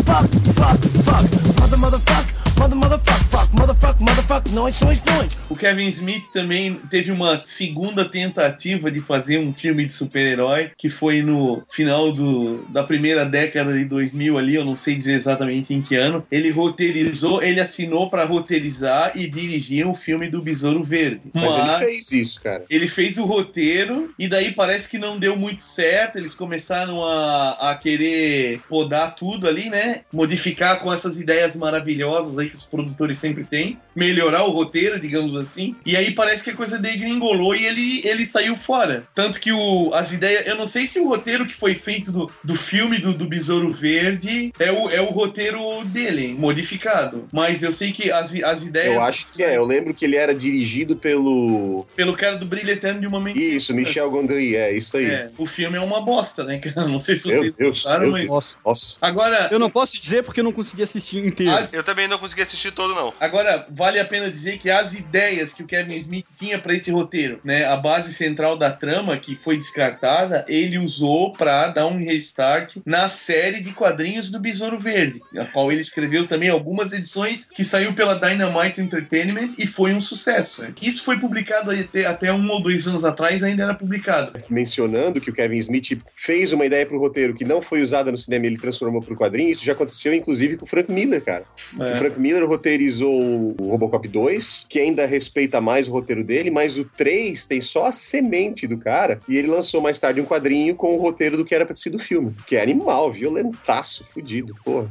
Speaker 6: Fuck, fuck, fuck. Mother, motherfuck. Mother, motherfuck, fuck. Motherfuck, motherfuck. Noise, noise, noise.
Speaker 4: O Kevin Smith também teve uma segunda tentativa de fazer um filme de super-herói, que foi no final do, da primeira década de 2000 ali, eu não sei dizer exatamente em que ano. Ele roteirizou, ele assinou pra roteirizar e dirigir um filme do Besouro Verde.
Speaker 5: Mas, ele fez isso, cara.
Speaker 4: Ele fez o roteiro e daí parece que não deu muito certo. Eles começaram a, a querer podar tudo ali, né? Modificar com essas ideias maravilhosas aí que os produtores sempre têm. Melhorar o roteiro, digamos assim. E aí parece que a coisa degringolou e ele, ele saiu fora. Tanto que o, as ideias. Eu não sei se o roteiro que foi feito do, do filme do, do Besouro Verde é o, é o roteiro dele, modificado. Mas eu sei que as, as ideias.
Speaker 5: Eu acho que é. Eu lembro que ele era dirigido pelo.
Speaker 4: Pelo cara do Brilho Eterno de uma Mente.
Speaker 5: Isso, Michel Gondry, é isso aí.
Speaker 4: É, o filme é uma bosta, né, cara? Não sei se vocês
Speaker 5: Deus,
Speaker 4: gostaram, mas.
Speaker 5: Deus. Nossa.
Speaker 4: Agora,
Speaker 2: Eu não posso dizer porque eu não consegui assistir inteiro.
Speaker 4: As-
Speaker 1: Eu também não consegui assistir todo, não.
Speaker 4: Agora, vale a pena dizer que as ideias que o Kevin Smith tinha pra esse roteiro, né, a base central da trama que foi descartada, ele usou pra dar um restart na série de quadrinhos do Besouro Verde, a qual ele escreveu também algumas edições que saiu pela Dynamite Entertainment e foi um sucesso. né? Isso foi publicado até, até um ou dois anos atrás, ainda era publicado.
Speaker 5: Mencionando que o Kevin Smith fez uma ideia pro roteiro que não foi usada no cinema e ele transformou pro quadrinho, isso já aconteceu inclusive com o Frank Miller, cara.
Speaker 4: É.
Speaker 5: O Frank Miller roteirizou o Robocop 2, que ainda respeita mais o roteiro dele, mas o 3 tem só a semente do cara, e ele lançou mais tarde um quadrinho com o roteiro do que era pra ter sido o filme. Que é animal, violentaço, fudido, porra.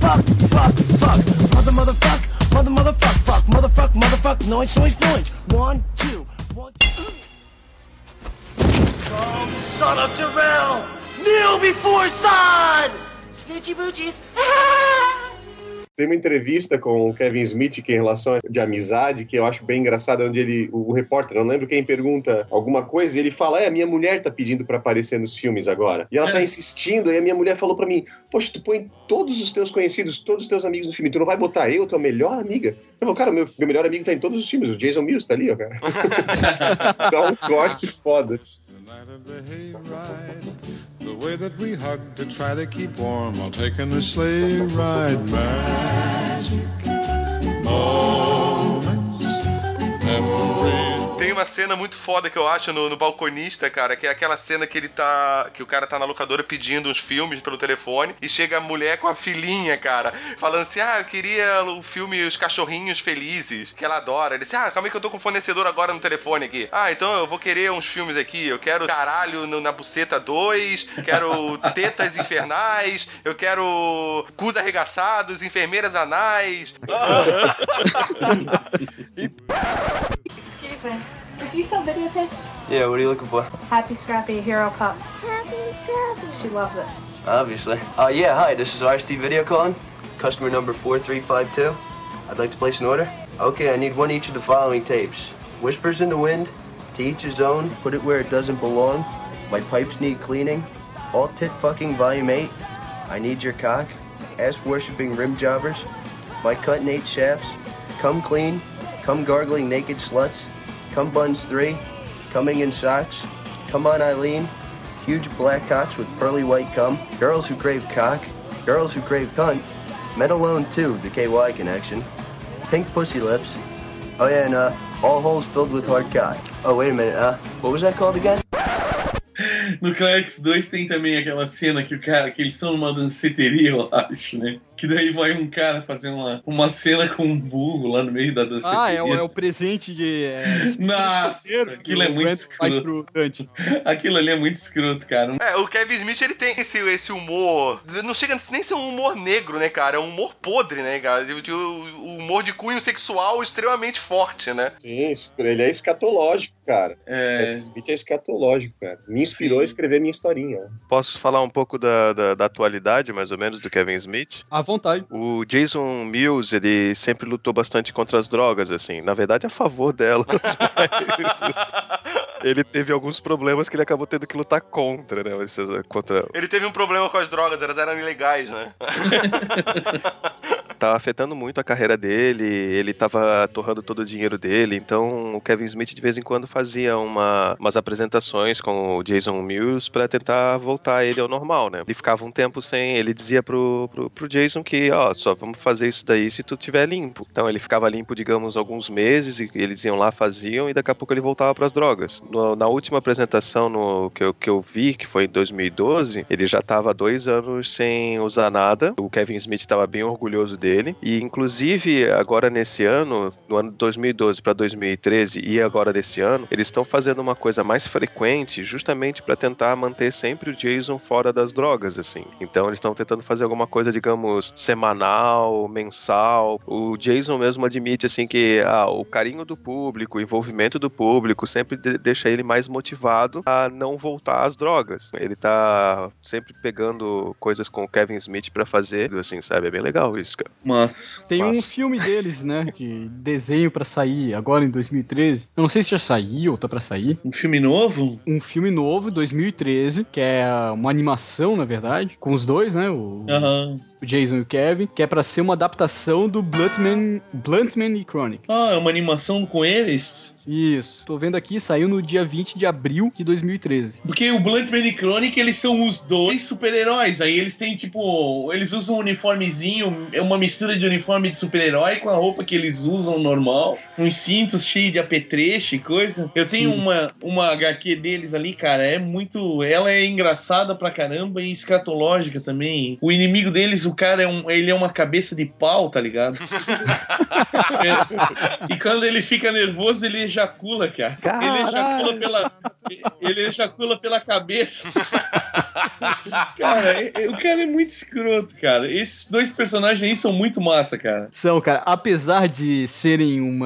Speaker 6: Fuck, fuck, fuck. Fuck. Oh, son of Jarrell! Kneel before son! Snitchy boochies.
Speaker 5: Tem uma entrevista com o Kevin Smith que é em relação de amizade, que eu acho bem engraçada, onde ele, o, repórter, não lembro quem, pergunta alguma coisa e ele fala: É, a minha mulher tá pedindo pra aparecer nos filmes agora. E ela tá
Speaker 4: É.
Speaker 5: insistindo, e a minha mulher falou pra mim: Poxa, tu põe todos os teus conhecidos, todos os teus amigos no filme, tu não vai botar eu, tua melhor amiga? Eu falo, cara, meu, meu melhor amigo tá em todos os filmes, o Jason Mills tá ali, ó, cara. Dá um corte foda.
Speaker 12: The way that we hugged to try to keep warm while taking a sleigh ride. Magic moments, memories.
Speaker 1: Tem uma cena muito foda que eu acho no, no balconista, cara, que é aquela cena que ele tá. que o cara tá na locadora pedindo uns filmes pelo telefone e chega a mulher com a filhinha, cara, falando assim: ah, eu queria o filme Os Cachorrinhos Felizes, que ela adora. Ele disse: ah, calma aí que eu tô com o fornecedor agora no telefone aqui. Ah, então eu vou querer uns filmes aqui. Eu quero Caralho no- na Buceta 2, quero Tetas Infernais, eu quero Cus Arregaçados, Enfermeiras Anais.
Speaker 13: Excuse me. Do you sell videotapes?
Speaker 14: Yeah, what are you looking for?
Speaker 13: Happy Scrappy Hero Cup. Happy Scrappy. She loves it.
Speaker 14: Obviously. Uh, yeah, hi, this is RST Video calling. Customer number 4352. I'd like to place an order. Okay, I need one each of the following tapes Whispers in the Wind, To Each His Own, Put It Where It Doesn't Belong, My Pipes Need Cleaning, All Tit Fucking Volume 8, I Need Your Cock, Ass Worshipping Rim Jobbers, My Cut Cutting Eight Shafts, Come Clean, Come Gargling Naked Sluts, Come Buns 3, Coming in Socks, Come On Eileen, Huge black cocks with pearly white cum, girls who crave cock, girls who crave cunt, Men Alone 2, the KY connection, pink pussy lips, oh yeah, and uh, all holes filled with hard cock. Oh, wait a minute, uh, what was that called again?
Speaker 4: No Clerks 2 tem também aquela cena que o cara, que eles estão numa danceteria, eu acho, né? Que daí vai um cara fazer uma, uma cena com um burro lá no meio da danceteria.
Speaker 2: Ah, é o, é o presente de. É,
Speaker 4: Nossa, aquilo é muito escroto. Aquilo ali é muito escroto, cara.
Speaker 1: É, o Kevin Smith, ele tem esse, esse humor. Não chega nem a ser um humor negro, né, cara? É um humor podre, né, cara? O humor de cunho sexual extremamente forte, né?
Speaker 5: Sim, ele é escatológico, cara.
Speaker 4: É.
Speaker 5: Kevin Smith é escatológico, cara. Me inspirou a escrever minha historinha.
Speaker 3: Posso falar um pouco da, da, da atualidade, mais ou menos, do Kevin Smith?
Speaker 2: À vontade.
Speaker 3: O Jason Mills, ele sempre lutou bastante contra as drogas, assim. Na verdade, a favor delas. ele teve alguns problemas que ele acabou tendo que lutar contra, né? Esses, Contra...
Speaker 1: Ele teve um problema com as drogas, elas eram ilegais, né?
Speaker 3: Tava afetando muito a carreira dele, ele tava torrando todo o dinheiro dele, então o Kevin Smith de vez em quando fazia uma, umas apresentações com o Jason Mills pra tentar voltar ele ao normal, né? Ele ficava um tempo sem, ele dizia pro, pro, pro Jason que, ó, só vamos fazer isso daí se tu tiver limpo. Então ele ficava limpo, digamos, alguns meses e eles iam lá, faziam e daqui a pouco ele voltava pras drogas. No- na última apresentação no, que, eu, que eu vi, que foi em 2012, ele já tava há dois anos sem usar nada. O Kevin Smith estava bem orgulhoso dele. E, inclusive, agora nesse ano, no ano de 2012 para 2013 e agora desse ano, eles estão fazendo uma coisa mais frequente justamente para tentar manter sempre o Jason fora das drogas, assim. Então, eles estão tentando fazer alguma coisa, digamos, semanal, mensal. O Jason mesmo admite, assim, que ah, o carinho do público, o envolvimento do público sempre de- deixa ele mais motivado a não voltar às drogas. Ele tá sempre pegando coisas com o Kevin Smith para fazer, assim, sabe? É bem legal isso, cara.
Speaker 4: Mas.
Speaker 2: Tem um
Speaker 3: Massa.
Speaker 2: filme deles, né? De desenho pra sair agora em 2013. Eu não sei se já saiu ou tá pra sair.
Speaker 4: Um filme novo?
Speaker 2: Um filme novo, 2013, que é uma animação, na verdade, com os dois, né? O,
Speaker 4: Aham.
Speaker 2: O Jason e o Kevin, que é pra ser uma adaptação do Bluntman, Bluntman e Chronic.
Speaker 4: Ah, é uma animação com eles?
Speaker 2: Isso. Tô vendo aqui, saiu no dia 20 de abril de 2013.
Speaker 4: Porque o Bluntman e Chronic, eles são os dois super-heróis. Aí eles têm, tipo, eles usam um uniformezinho, é uma mistura de uniforme de super-herói com a roupa que eles usam normal. Uns cintos cheios de apetrecho e coisa. Eu tenho uma, uma HQ deles ali, cara, é muito... Ela é engraçada pra caramba e escatológica também. O inimigo deles, o cara, é um, ele é uma cabeça de pau, tá ligado? É. E quando ele fica nervoso, ele ejacula, cara. Ele ejacula pela. Ele ejacula pela cabeça. cara, é- é- o cara é muito escroto, cara. Esses dois personagens aí são muito massa, cara.
Speaker 2: São, cara, apesar de serem um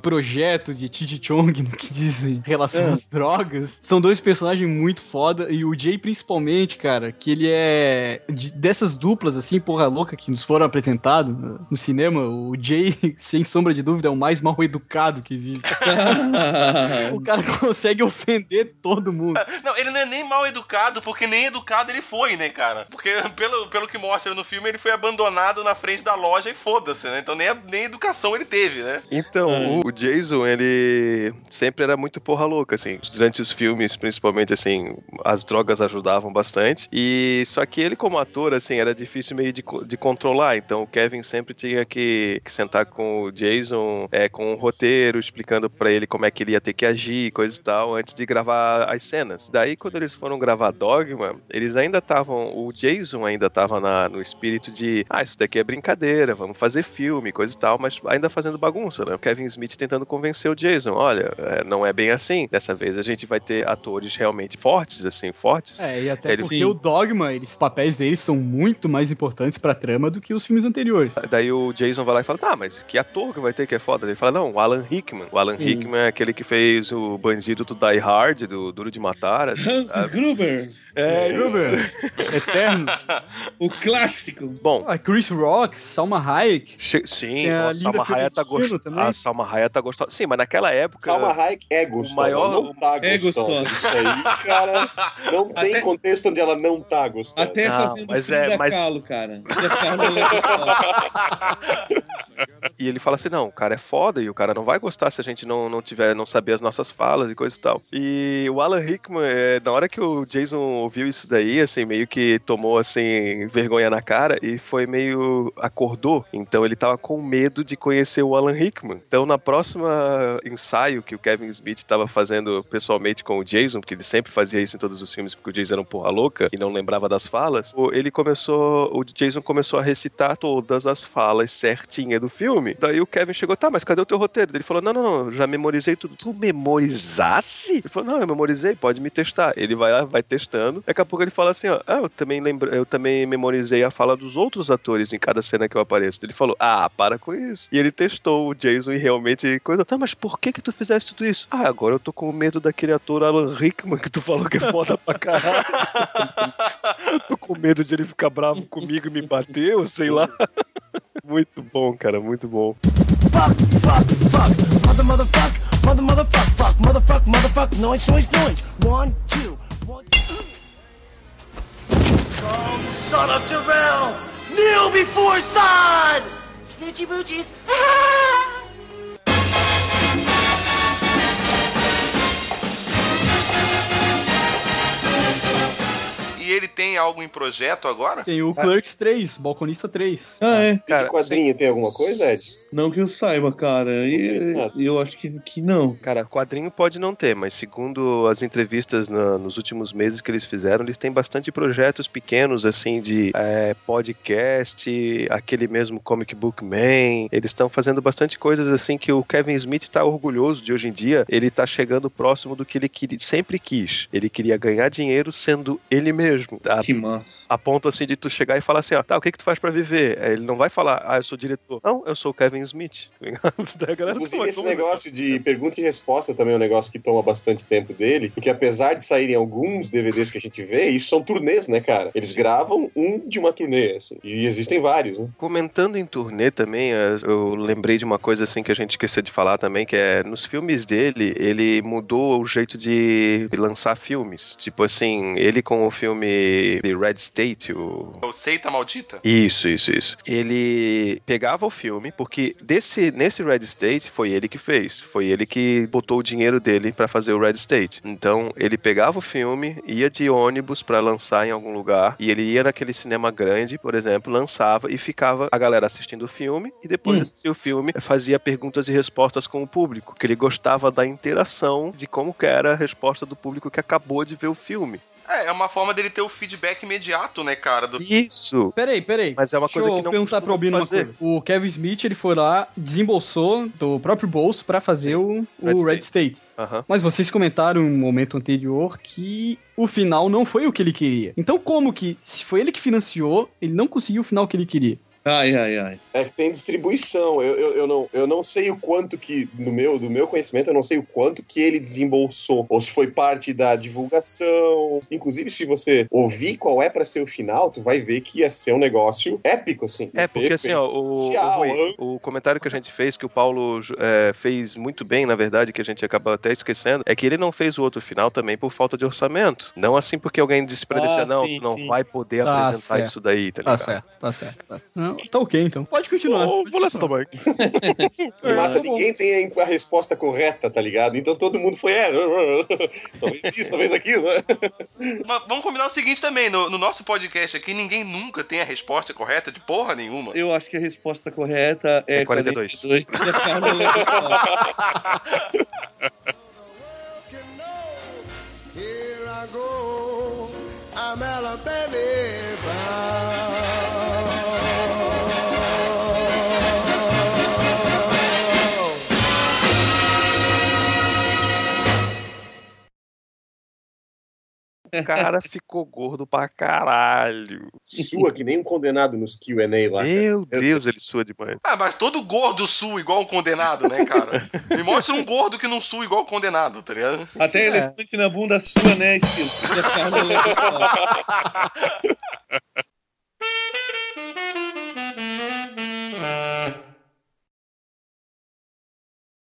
Speaker 2: projeto de Chi Chong no que diz em relação
Speaker 4: É.
Speaker 2: às drogas, são dois personagens muito foda. E o Jay, principalmente, cara, que ele é. de- dessas duplas, assim, porra louca, que nos foram apresentados no, no cinema, o Jay, sem sombra de dúvida, é o mais mal educado que existe. o cara consegue ofender todo mundo.
Speaker 1: Não, ele não é nem mal educado, porque nem educado ele foi, né, cara? Porque pelo, pelo que mostra no filme, ele foi abandonado na frente da loja e foda-se, né? Então nem, a- nem educação ele teve, né?
Speaker 3: Então, o Jason, ele sempre era muito porra louca, assim. Durante os filmes, principalmente, assim, as drogas ajudavam bastante. E só que ele, como ator, assim, era difícil meio de, de controlar. Então, o Kevin sempre tinha que, que sentar com o Jason, é, com um roteiro, explicando pra ele como é que ele ia ter que agir, coisa e tal, antes de gravar as cenas. Daí, quando eles foram gravar Dogma, eles ainda estavam, o Jason ainda tava na- no espírito de, ah, isso daqui é brincadeira, vamos fazer filme, coisa e tal, mas ainda fazendo bagunça, né? O Kevin Smith tentando convencer o Jason, olha, é, não é bem assim. Dessa vez a gente vai ter atores realmente fortes, assim, fortes.
Speaker 2: É, e até porque
Speaker 3: Sim.
Speaker 2: o Dogma, eles, os papéis deles são muito mais importantes pra trama do que os filmes anteriores.
Speaker 3: Daí o Jason vai lá e fala, tá, mas que ator que vai ter que é foda? Ele fala, não, o Alan Rickman. O Alan
Speaker 2: Sim.
Speaker 3: Rickman é aquele que fez o bandido do Die Hard, do Duro de Matar. assim,
Speaker 4: Hans
Speaker 3: sabe?
Speaker 4: Gruber.
Speaker 3: É,
Speaker 2: Gruber. Eterno.
Speaker 4: O clássico.
Speaker 3: Bom,
Speaker 2: Ah, Chris Rock, Salma Hayek.
Speaker 3: che- sim,
Speaker 2: Tem a
Speaker 3: a Salma
Speaker 2: Linda
Speaker 3: Hayek tá gostosa. A Salma Hayek tá gostosa. Sim, mas naquela época...
Speaker 5: Salma Hayek é gostosa,
Speaker 3: maior-
Speaker 5: não tá
Speaker 4: É
Speaker 5: gostosa.
Speaker 4: gostosa.
Speaker 5: Isso aí, cara, não tem
Speaker 4: Até-
Speaker 5: contexto onde ela não tá gostosa.
Speaker 4: Até
Speaker 3: Não,
Speaker 4: fazendo
Speaker 3: mas é- mas-
Speaker 4: Kahlo, cara. Gostosa.
Speaker 3: E ele fala assim: não, o cara é foda e o cara não vai gostar se a gente não, não tiver, não saber as nossas falas e coisa e tal. E o Alan Rickman, é, na hora que o Jason ouviu isso daí, assim, meio que tomou, assim, vergonha na cara e foi meio. acordou. Então ele tava com medo de conhecer o Alan Rickman. Então na próxima ensaio que o Kevin Smith tava fazendo pessoalmente com o Jason, porque ele sempre fazia isso em todos os filmes, porque o Jason era um porra louca e não lembrava das falas, ele começou. O Jason começou a recitar todas as falas certinha do filme. Daí o Kevin chegou, tá, mas cadê o teu roteiro? Ele falou: não, não, não, já memorizei tudo. Tu memorizasse? Ele falou: não, eu memorizei, pode me testar. Ele vai lá, vai testando. Daqui a pouco ele fala assim, ó, ah, eu também lembro, eu também memorizei a fala dos outros atores em cada cena que eu apareço. Ele falou, ah, para com isso. E ele testou o Jason e realmente coisa. Tá, mas por que que tu fizeste tudo isso? Ah, agora eu tô com medo daquele ator Alan Rickman que tu falou que é foda pra caralho. eu tô com medo de ele ficar bravo comigo e me bater, ou sei lá. muito bom, cara, muito bom.
Speaker 6: Fuck, fuck, fuck. Mother, motherfuck, mother, motherfuck, fuck, motherfuck, motherfuck, noise, noise, noise. One, two, one. Come, son of Jarrell! Kneel before Sod! Snoochie boochies.
Speaker 1: E ele tem algo em projeto agora?
Speaker 2: Tem o Clerks 3, Balconista 3.
Speaker 4: Ah, é.
Speaker 3: Cara,
Speaker 5: quadrinho tem alguma coisa, Ed?
Speaker 4: Não que eu saiba, cara. E, eu acho que, que não.
Speaker 3: Cara, quadrinho pode não ter, mas segundo as entrevistas na- nos últimos meses que eles fizeram, eles têm bastante projetos pequenos, assim, de é, podcast, aquele mesmo Comic Book Man. Eles estão fazendo bastante coisas, assim, que o Kevin Smith tá orgulhoso de hoje em dia. Ele tá chegando próximo do que ele queria, sempre quis. Ele queria ganhar dinheiro sendo ele mesmo. A,
Speaker 4: Que massa.
Speaker 3: a ponto, assim, de tu chegar e falar assim, ó, tá, o que que tu faz pra viver? Aí Ele não vai falar, ah, eu sou diretor. Não, eu sou o Kevin Smith. tá a galera,
Speaker 5: Inclusive,
Speaker 3: "Como-
Speaker 5: esse negócio de pergunta e resposta também é um negócio que toma bastante tempo dele, porque apesar de saírem alguns DVDs que a gente vê, isso são turnês, né, cara? Eles gravam um de uma turnê, assim, e existem vários, né?
Speaker 3: Comentando em turnê também, eu lembrei de uma coisa assim que a gente esqueceu de falar também, que é nos filmes dele, ele mudou o jeito de lançar filmes. Tipo assim, ele com o filme Red State, o
Speaker 1: O Seita Maldita?
Speaker 3: isso, isso, isso. Ele pegava o filme, porque desse, nesse Red State foi ele que fez. Foi ele que botou o dinheiro dele pra fazer o Red State. Então, ele pegava o filme, ia de ônibus pra lançar em algum lugar, e ele ia naquele cinema grande, por exemplo, lançava e ficava a galera assistindo o filme, e depois de assistir o filme, fazia perguntas e respostas com o público, que ele gostava da interação de como que era a resposta do público que acabou de ver o filme.
Speaker 1: É, é uma forma dele ter o feedback imediato, né, cara? Do...
Speaker 3: Isso!
Speaker 2: Peraí, peraí.
Speaker 3: Mas é uma
Speaker 2: Deixa
Speaker 3: coisa
Speaker 2: eu
Speaker 3: que não
Speaker 2: perguntar pro Albino uma
Speaker 3: fazer.
Speaker 2: coisa. O Kevin Smith, ele foi lá, desembolsou do próprio bolso pra fazer o, o
Speaker 3: Red
Speaker 2: Red State.
Speaker 3: Aham.
Speaker 2: Mas vocês comentaram no momento anterior que o final não foi o que ele queria. Então como que, se foi ele que financiou, ele não conseguiu o final que ele queria?
Speaker 4: Ai, ai, ai.
Speaker 5: É que tem distribuição. Eu, eu, eu, não, eu não sei o quanto que, do meu, do meu conhecimento, eu não sei o quanto que ele desembolsou. Ou se foi parte da divulgação. Inclusive, se você ouvir qual é pra ser o final, tu vai ver que ia ser um negócio épico, assim.
Speaker 3: É, porque assim, ó, o, o, o comentário que a gente fez, que o Paulo é, fez muito bem, na verdade, que a gente acabou até esquecendo, é que ele não fez o outro final também por falta de orçamento. Não assim porque alguém disse pra ele
Speaker 4: Ah,
Speaker 3: assim, não,
Speaker 4: sim,
Speaker 3: tu não
Speaker 4: sim.
Speaker 3: vai poder
Speaker 2: Tá
Speaker 3: apresentar
Speaker 2: certo.
Speaker 3: isso daí, tá
Speaker 2: Tá
Speaker 3: ligado?
Speaker 2: certo, tá certo. Tá, certo. Não, tá ok, então. Pode continuar.
Speaker 3: Ô, vou nessa também.
Speaker 5: Que massa,
Speaker 2: É, bom.
Speaker 5: ninguém tem a resposta correta, tá ligado? Então todo mundo foi, é, talvez isso, talvez aquilo. né?
Speaker 1: Mas vamos combinar o seguinte também, no, no nosso podcast aqui, ninguém nunca tem a resposta correta de porra nenhuma.
Speaker 4: Eu acho que a resposta correta é,
Speaker 3: É 42.
Speaker 4: 42.
Speaker 11: Here I go, I'm Alabama
Speaker 3: cara ficou gordo pra caralho.
Speaker 5: Sua que nem um condenado nos QA lá.
Speaker 3: Meu cara. Deus, ele sua demais.
Speaker 1: Ah, mas todo gordo sua igual um condenado, né, cara? Me mostra um gordo que não sua igual um condenado, tá ligado?
Speaker 4: Até é. elefante na bunda sua, né, estilo?